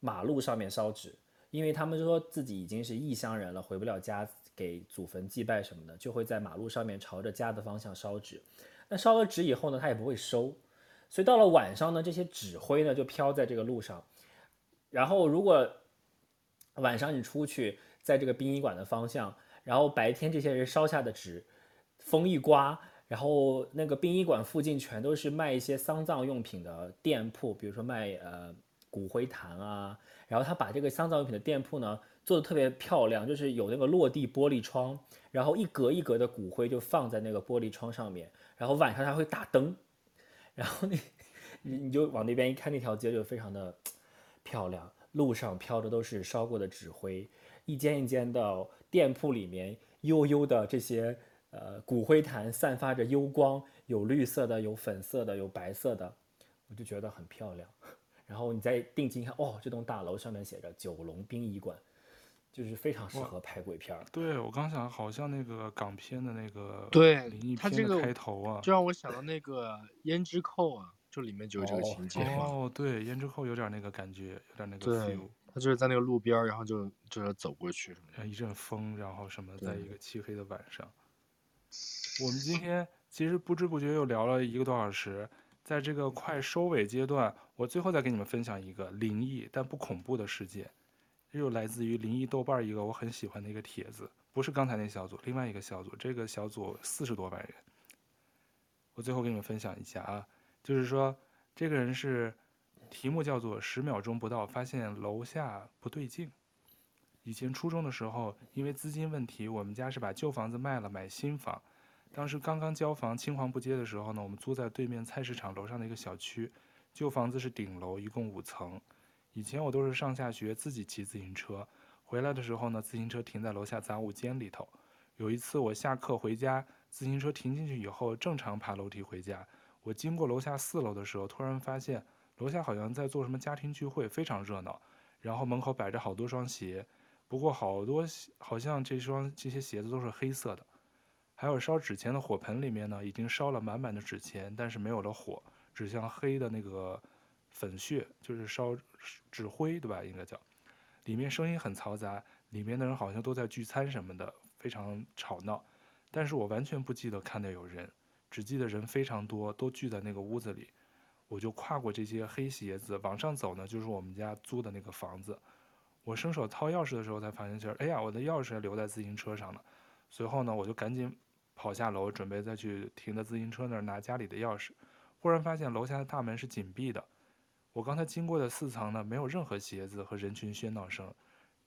马路上面烧纸，因为他们就说自己已经是异乡人了，回不了家给祖坟祭拜什么的，就会在马路上面朝着家的方向烧纸。那烧了纸以后呢，他也不会收。所以到了晚上呢，这些纸灰呢就飘在这个路上。然后如果晚上你出去，在这个殡仪馆的方向，然后白天这些人烧下的纸，风一刮，然后那个殡仪馆附近全都是卖一些丧葬用品的店铺，比如说卖呃骨灰坛啊，然后他把这个丧葬用品的店铺呢做的特别漂亮，就是有那个落地玻璃窗，然后一格一格的骨灰就放在那个玻璃窗上面，然后晚上他会打灯，然后你你就往那边一看，那条街就非常的漂亮，路上飘的都是烧过的纸灰，一间一间的店铺里面幽幽的这些呃骨灰坛散发着幽光，有绿色的，有粉色的，有白色的，我就觉得很漂亮。(laughs) 然后你再定睛一看，哦，这栋大楼上面写着“九龙殡仪馆”，就是非常适合拍鬼片儿。对，我刚想，好像那个港片的那个对灵异它这个片的开头啊，就让我想到那个《胭脂扣》啊，就里面就有这个情节嘛。哦，对，胭脂扣有点那个感觉，有点那个 feel。他就是在那个路边，然后就就是走过去什么的。然后一阵风，然后什么，在一个漆黑的晚上。我们今天其实不知不觉又聊了一个多小时，在这个快收尾阶段，我最后再给你们分享一个灵异但不恐怖的事件，又来自于灵异豆瓣一个我很喜欢的一个帖子，不是刚才那小组，另外一个小组，这个小组四十多万人。我最后给你们分享一下啊，就是说这个人是题目叫做“十秒钟不到发现楼下不对劲”。以前初中的时候，因为资金问题，我们家是把旧房子卖了买新房。当时刚刚交房青黄不接的时候呢，我们租在对面菜市场楼上的一个小区，旧房子是顶楼，一共五层。以前我都是上下学自己骑自行车，回来的时候呢，自行车停在楼下杂物间里头。有一次我下课回家，自行车停进去以后，正常爬楼梯回家。我经过楼下四楼的时候，突然发现楼下好像在做什么家庭聚会，非常热闹。然后门口摆着好多双鞋，不过好多好像这双这些鞋子都是黑色的。还有烧纸钱的火盆里面呢，已经烧了满满的纸钱，但是没有了火，只像黑的那个粉屑，就是烧纸灰，对吧？应该叫。里面声音很嘈杂，里面的人好像都在聚餐什么的，非常吵闹。但是我完全不记得看到有人，只记得人非常多，都聚在那个屋子里。我就跨过这些黑鞋子往上走呢，就是我们家租的那个房子。我伸手掏钥匙的时候才发现，就是哎呀，我的钥匙还留在自行车上了。随后呢，我就赶紧。跑下楼，准备再去停在自行车那儿拿家里的钥匙，忽然发现楼下的大门是紧闭的。我刚才经过的四层呢，没有任何鞋子和人群喧闹声，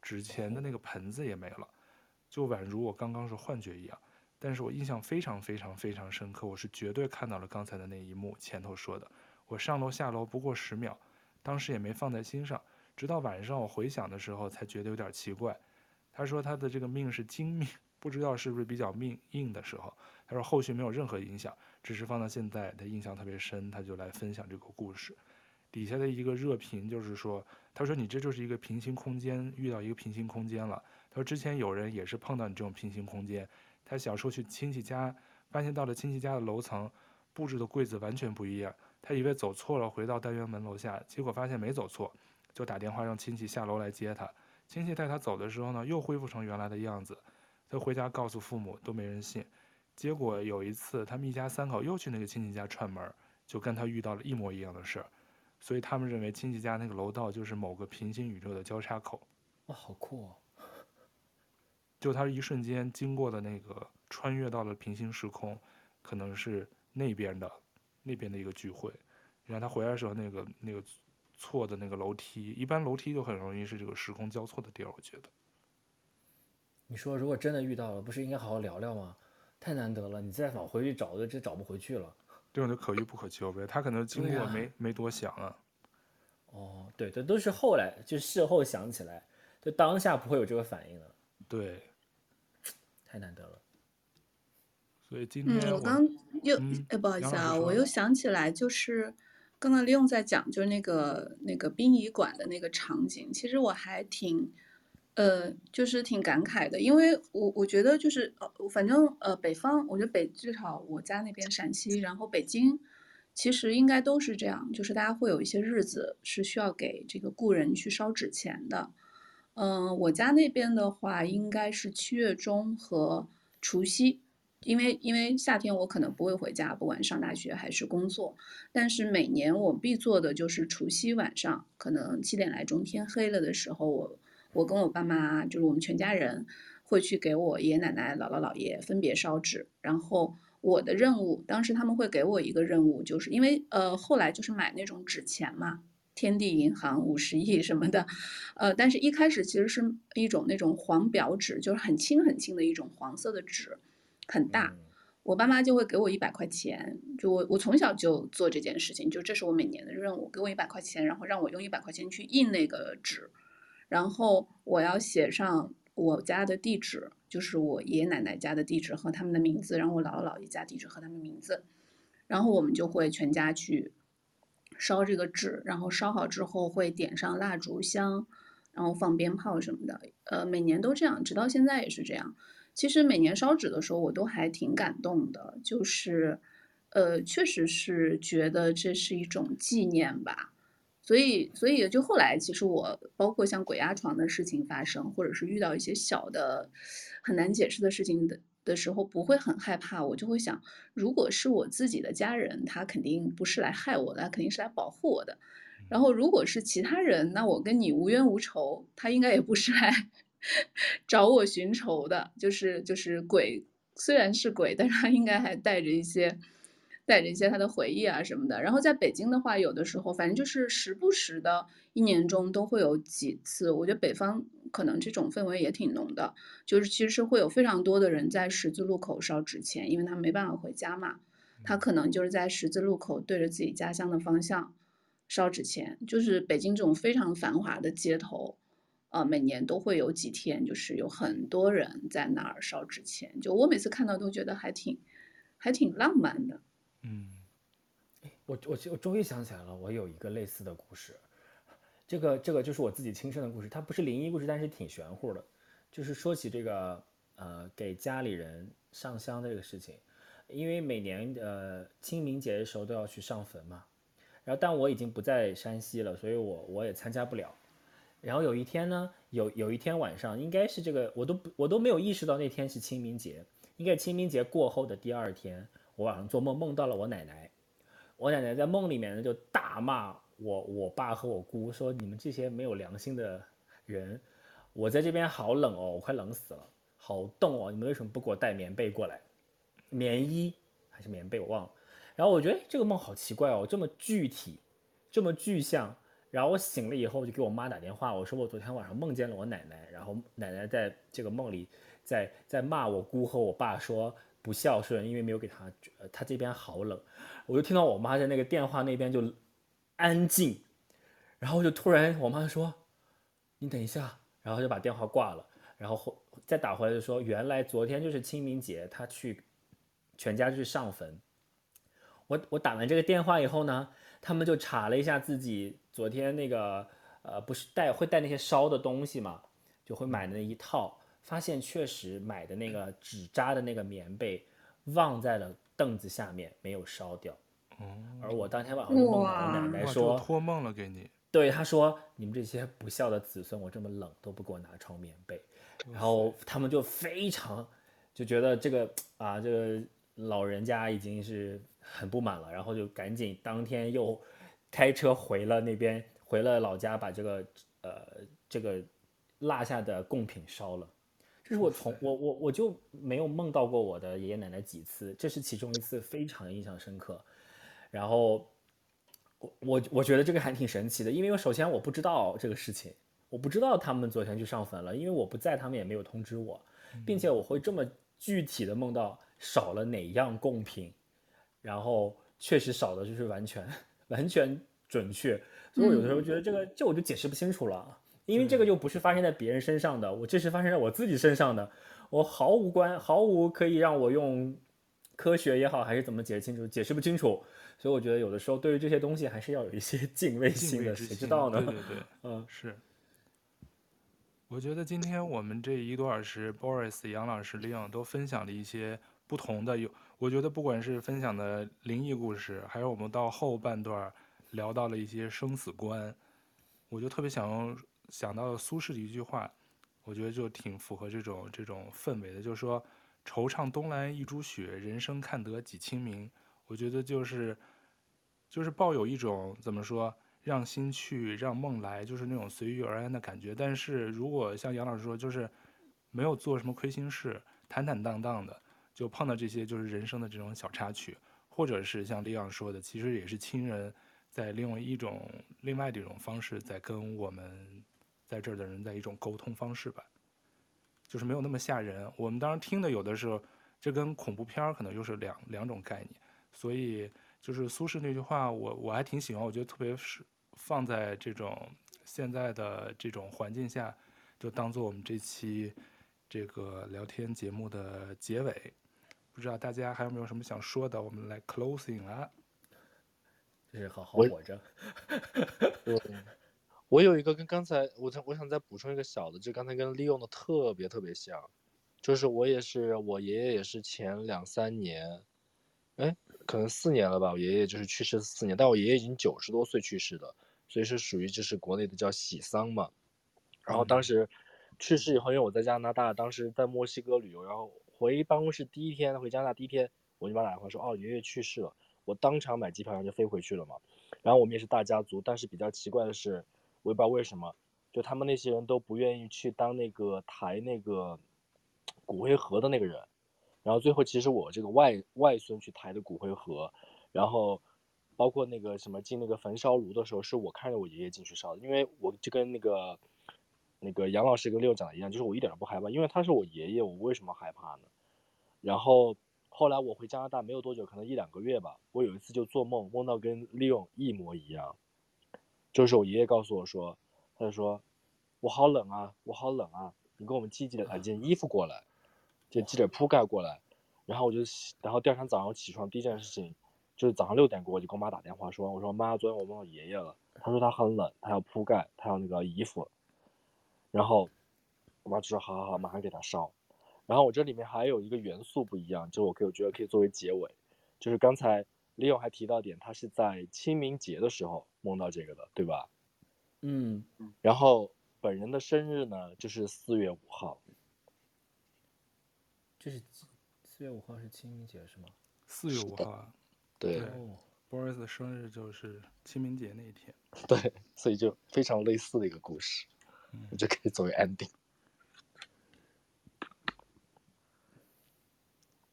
纸钱的那个盆子也没了，就宛如我刚刚是幻觉一样。但是我印象非常非常非常深刻，我是绝对看到了刚才的那一幕。前头说的，我上楼下楼不过十秒，当时也没放在心上，直到晚上我回想的时候才觉得有点奇怪。他说他的这个命是金命。(laughs) 不知道是不是比较命硬的时候，他说后续没有任何影响，只是放到现在，他印象特别深，他就来分享这个故事。底下的一个热评就是说，他说你这就是一个平行空间，遇到一个平行空间了。他说之前有人也是碰到你这种平行空间，他小时候去亲戚家，发现到了亲戚家的楼层布置的柜子完全不一样，他以为走错了，回到单元门楼下，结果发现没走错，就打电话让亲戚下楼来接他。亲戚带他走的时候呢，又恢复成原来的样子。他回家告诉父母，都没人信。结果有一次，他们一家三口又去那个亲戚家串门，就跟他遇到了一模一样的事儿。所以他们认为亲戚家那个楼道就是某个平行宇宙的交叉口。哇，好酷哦！就他一瞬间经过的那个穿越到了平行时空，可能是那边的那边的一个聚会。然后他回来的时候，那个那个错的那个楼梯，一般楼梯就很容易是这个时空交错的地儿，我觉得。你说，如果真的遇到了，不是应该好好聊聊吗？太难得了，你再往回去找，就真找不回去了。这种就可遇不可求呗。他可能经过没、啊、没多想啊。哦，对，这都是后来就事后想起来，就当下不会有这个反应了。对，(tsk) 太难得了。所以今天我，嗯，我刚又嗯、哎，不好意思啊，我又想起来，就是刚刚利用在讲，就是那个那个殡仪馆的那个场景，其实我还挺。呃，就是挺感慨的，因为我我觉得就是呃，反正呃，北方，我觉得北至少我家那边陕西，然后北京，其实应该都是这样，就是大家会有一些日子是需要给这个故人去烧纸钱的。嗯、我家那边的话，应该是七月中和除夕，因为因为夏天我可能不会回家，不管上大学还是工作，但是每年我必做的就是除夕晚上，可能七点来钟天黑了的时候，我。我跟我爸妈，就是我们全家人，会去给我爷爷奶奶、姥姥姥爷分别烧纸。然后我的任务，当时他们会给我一个任务，就是因为呃后来就是买那种纸钱嘛，天地银行五十亿什么的，呃，但是一开始其实是一种那种黄表纸，就是很轻很轻的一种黄色的纸，很大。我爸妈就会给我一百块钱，就我我从小就做这件事情，就这是我每年的任务，给我一百块钱，然后让我用一百块钱去印那个纸，然后我要写上我家的地址，就是我爷爷奶奶家的地址和他们的名字，然后我姥姥姥爷家地址和他们名字，然后我们就会全家去。烧这个纸，然后烧好之后会点上蜡烛香，然后放鞭炮什么的。呃，每年都这样，直到现在也是这样。其实每年烧纸的时候，我都还挺感动的，就是，呃，确实是觉得这是一种纪念吧。所以，所以就后来，其实我包括像鬼压床的事情发生，或者是遇到一些小的很难解释的事情的。的时候不会很害怕，我就会想，如果是我自己的家人，他肯定不是来害我的，他肯定是来保护我的。然后如果是其他人，那我跟你无冤无仇，他应该也不是来 (laughs) 找我寻仇的。就是就是鬼，虽然是鬼，但是他应该还带着一些。带着一些他的回忆啊什么的，然后在北京的话，有的时候反正就是时不时的，一年中都会有几次。我觉得北方可能这种氛围也挺浓的，就是其实是会有非常多的人在十字路口烧纸钱，因为他没办法回家嘛，他可能就是在十字路口对着自己家乡的方向烧纸钱。就是北京这种非常繁华的街头，呃，每年都会有几天，就是有很多人在那儿烧纸钱。就我每次看到都觉得还挺还挺浪漫的。嗯，我我我终于想起来了，我有一个类似的故事，这个这个就是我自己亲身的故事，它不是灵异故事，但是挺玄乎的。就是说起这个呃给家里人上香的这个事情，因为每年呃清明节的时候都要去上坟嘛，然后但我已经不在山西了，所以我我也参加不了。然后有一天呢，有有一天晚上，应该是这个我都我都没有意识到那天是清明节，应该清明节过后的第二天。我晚上做梦梦到了我奶奶，我奶奶在梦里面呢就大骂我我爸和我姑说，你们这些没有良心的人，我在这边好冷哦，我快冷死了，好冻哦，你们为什么不给我带棉被过来？棉衣还是棉被我忘了。然后我觉得这个梦好奇怪哦，这么具体，这么具象。然后我醒了以后就给我妈打电话，我说我昨天晚上梦见了我奶奶，然后奶奶在这个梦里在在骂我姑和我爸说。不孝顺，因为没有给他，呃，他这边好冷，我就听到我妈在那个电话那边就安静，然后就突然我妈说：“你等一下。”然后就把电话挂了，然后再打回来就说：“原来昨天就是清明节，他去全家去上坟。”我我打完这个电话以后呢，他们就查了一下自己昨天那个呃，不是带会带那些烧的东西嘛，就会买的那一套。发现确实买的那个纸扎的那个棉被忘在了凳子下面，没有烧掉。而我当天晚上就梦到我奶奶说托梦了给你。对，他说你们这些不孝的子孙，我这么冷都不给我拿床棉被，然后他们就非常就觉得这个啊这个老人家已经是很不满了，然后就赶紧当天又开车回了那边，回了老家，把这个呃这个落下的贡品烧了。这是我从我我我就没有梦到过我的爷爷奶奶几次，这是其中一次非常印象深刻。然后我我我觉得这个还挺神奇的，因为我首先我不知道这个事情，我不知道他们昨天去上坟了，因为我不在，他们也没有通知我，并且我会这么具体的梦到少了哪样贡品，然后确实少的就是完全 (laughs) 完全准确，所以我有的时候觉得这个这我就解释不清楚了。因为这个就不是发生在别人身上的，我这是发生在我自己身上的，我毫无关，毫无可以让我用科学也好，还是怎么解释清楚，解释不清楚。所以我觉得有的时候对于这些东西还是要有一些 (laughs) 敬畏心的，谁知道呢？对对对，嗯，是。我觉得今天我们这一多小时，Boris、杨老师、Leon 都分享了一些不同的，有我觉得不管是分享的灵异故事，还有我们到后半段聊到了一些生死观，我就特别想用。想到苏轼的一句话，我觉得就挺符合这种这种氛围的，就是说“惆怅东来一株雪，人生看得几清明”。我觉得就是就是抱有一种怎么说，让心去，让梦来，就是那种随遇而安的感觉。但是如果像杨老师说，就是没有做什么亏心事，坦坦荡荡的，就碰到这些就是人生的这种小插曲，或者是像李昂说的，其实也是亲人在利用一种另外的一种方式，在跟我们在这儿的人的一种沟通方式吧，就是没有那么吓人。我们当时听的有的时候，这跟恐怖片儿可能又是两两种概念。所以就是苏轼那句话，我我还挺喜欢，我觉得特别是放在这种现在的这种环境下，就当做我们这期这个聊天节目的结尾。不知道大家还有没有什么想说的？我们来 closing 了。就是好好活着。(laughs) 对，我有一个跟刚才我想我想再补充一个小的，就刚才跟利用的特别特别像，就是我也是我爷爷也是前两三年，哎，可能四年了吧，我爷爷就是去世四年，但我爷爷已经九十多岁去世的，所以是属于就是国内的叫喜丧嘛。然后当时去世以后，因为我在加拿大，当时在墨西哥旅游，然后回办公室第一天回加拿大第一天，我就把打电话说，哦，爷爷去世了。我当场买机票，然后就飞回去了嘛。然后我们也是大家族，但是比较奇怪的是，我也不知道为什么，就他们那些人都不愿意去当那个抬那个骨灰盒的那个人。然后最后其实我这个外外孙去抬的骨灰盒，然后包括那个什么进那个焚烧炉的时候，是我看着我爷爷进去烧的。因为我就跟那个那个杨老师跟六讲的一样，就是我一点都不害怕，因为他是我爷爷，我为什么害怕呢？然后。后来我回加拿大没有多久，可能一两个月吧。我有一次就做梦，梦到跟利用一模一样。就是我爷爷告诉我说，他就说：“我好冷啊，我好冷啊，你给我们寄寄两 (laughs) 件衣服过来，就寄点铺盖过来。”然后我就，然后第二天早上起床第一件事情就是早上六点过，我就给我妈打电话说：“我说妈，昨天我问我爷爷了，他说他很冷，他要铺盖，他要那个衣服。”然后我妈就说：“好好好，马上给他烧。”然后我这里面还有一个元素不一样，就我可以我觉得可以作为结尾，就是刚才李勇还提到点，他是在清明节的时候梦到这个的，对吧？嗯。然后本人的生日呢，就是四月五号。这是四月五号是清明节是吗？四月五号。对。对。Boris 的生日就是清明节那一天。对，所以就非常类似的一个故事，我就可以作为 ending。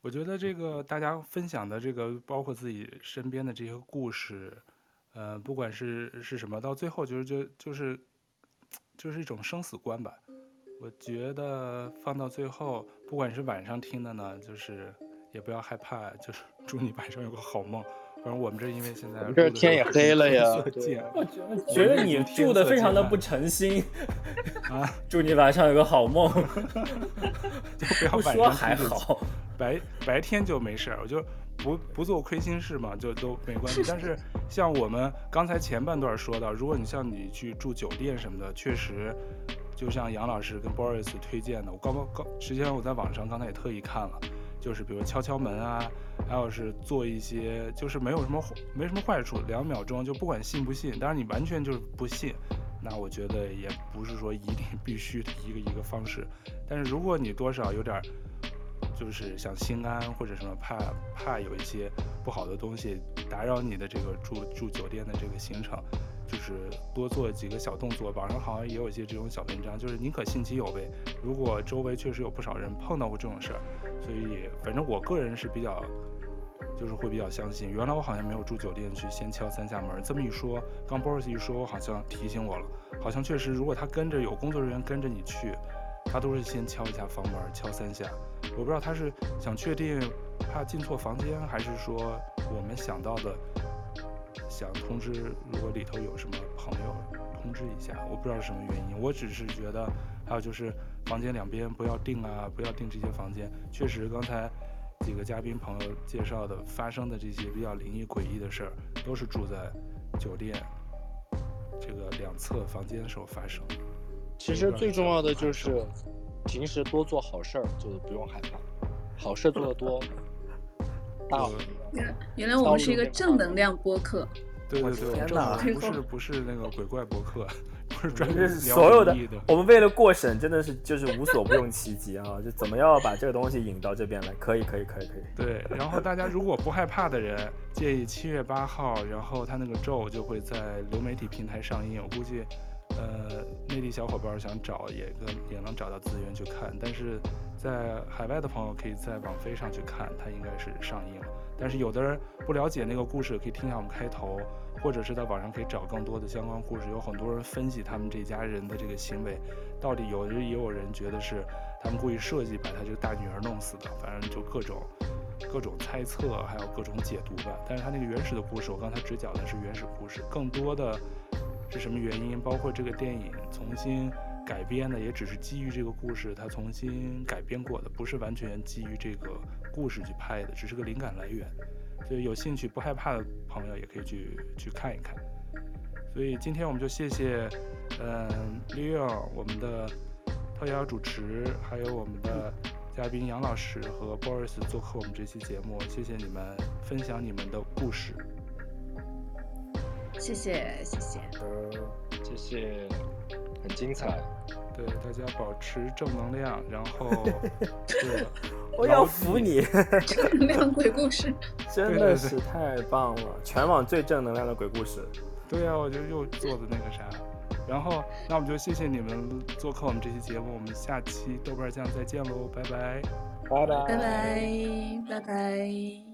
我觉得这个大家分享的这个，包括自己身边的这些故事，呃，不管是是什么，到最后就是就就是就是一种生死观吧。我觉得放到最后，不管是晚上听的呢，就是也不要害怕，就是 (laughs) 祝你晚上有个好梦。反正我们这因为现在这天也黑了呀，我觉得你住的非常的不诚心 (laughs) 啊！(laughs) 祝你晚上有个好梦，就不要晚上说还好。白白天就没事儿，我就不不做亏心事嘛，就都没关系。但是像我们刚才前半段说到，如果你像你去住酒店什么的，确实就像杨老师跟 Boris 推荐的，我刚刚刚实际上我在网上刚才也特意看了，就是比如敲敲门啊，还有是做一些就是没有什么没什么坏处，两秒钟就不管信不信，当然你完全就是不信，那我觉得也不是说一定必须的一个一个方式。但是如果你多少有点。就是想心安或者什么怕怕有一些不好的东西打扰你的这个住住酒店的这个行程，就是多做几个小动作。网上好像也有一些这种小文章，就是宁可信其有呗。如果周围确实有不少人碰到过这种事儿，所以反正我个人是比较，就是会比较相信。原来我好像没有住酒店去先敲三下门，这么一说，刚 Boris 一说，我好像提醒我了，好像确实如果他跟着有工作人员跟着你去。他都是先敲一下房门，敲三下。我不知道他是想确定怕进错房间，还是说我们想到的想通知，如果里头有什么朋友通知一下。我不知道是什么原因，我只是觉得还有就是房间两边不要订啊，不要订这些房间。确实，刚才几个嘉宾朋友介绍的发生的这些比较灵异诡异的事儿，都是住在酒店这个两侧房间的时候发生。其实最重要的就是，平时多做好事儿，就不用害怕。好事做得多，大。原原来我们是一个正能量播客。对对对，天哪，不是不是那个鬼怪播客，(laughs) 不是专门所有的。我们为了过审，真的是就是无所不用其极啊！就怎么样把这个东西引到这边来？可以可以可以可以。对，然后大家如果不害怕的人，建议七月八号，然后他那个咒就会在流媒体平台上映，我估计。呃，内地小伙伴想找也跟也能找到资源去看，但是在海外的朋友可以在网飞上去看，它应该是上映了。但是有的人不了解那个故事，可以听一下我们开头，或者是在网上可以找更多的相关故事。有很多人分析他们这家人的这个行为，到底有人也有人觉得是他们故意设计把他这个大女儿弄死的，反正就各种各种猜测，还有各种解读吧。但是他那个原始的故事，我刚才只讲的是原始故事，更多的是什么原因？包括这个电影重新。改编的也只是基于这个故事，它重新改编过的，不是完全基于这个故事去拍的，只是个灵感来源。所以有兴趣不害怕的朋友也可以去去看一看。所以今天我们就谢谢，嗯，Leo 我们的特邀主持，还有我们的嘉宾杨老师和 Boris 做客我们这期节目，谢谢你们分享你们的故事。谢谢谢谢，呃，谢谢。很精彩，对大家保持正能量，然后，(laughs) 对，我要服你，正能量鬼故事，(laughs) 真的是太棒了，全网最正能量的鬼故事。对呀、啊，我就又做的那个啥，然后那我们就谢谢你们做客我们这期节目，我们下期豆瓣酱再见喽，拜拜，拜拜，拜拜，拜拜。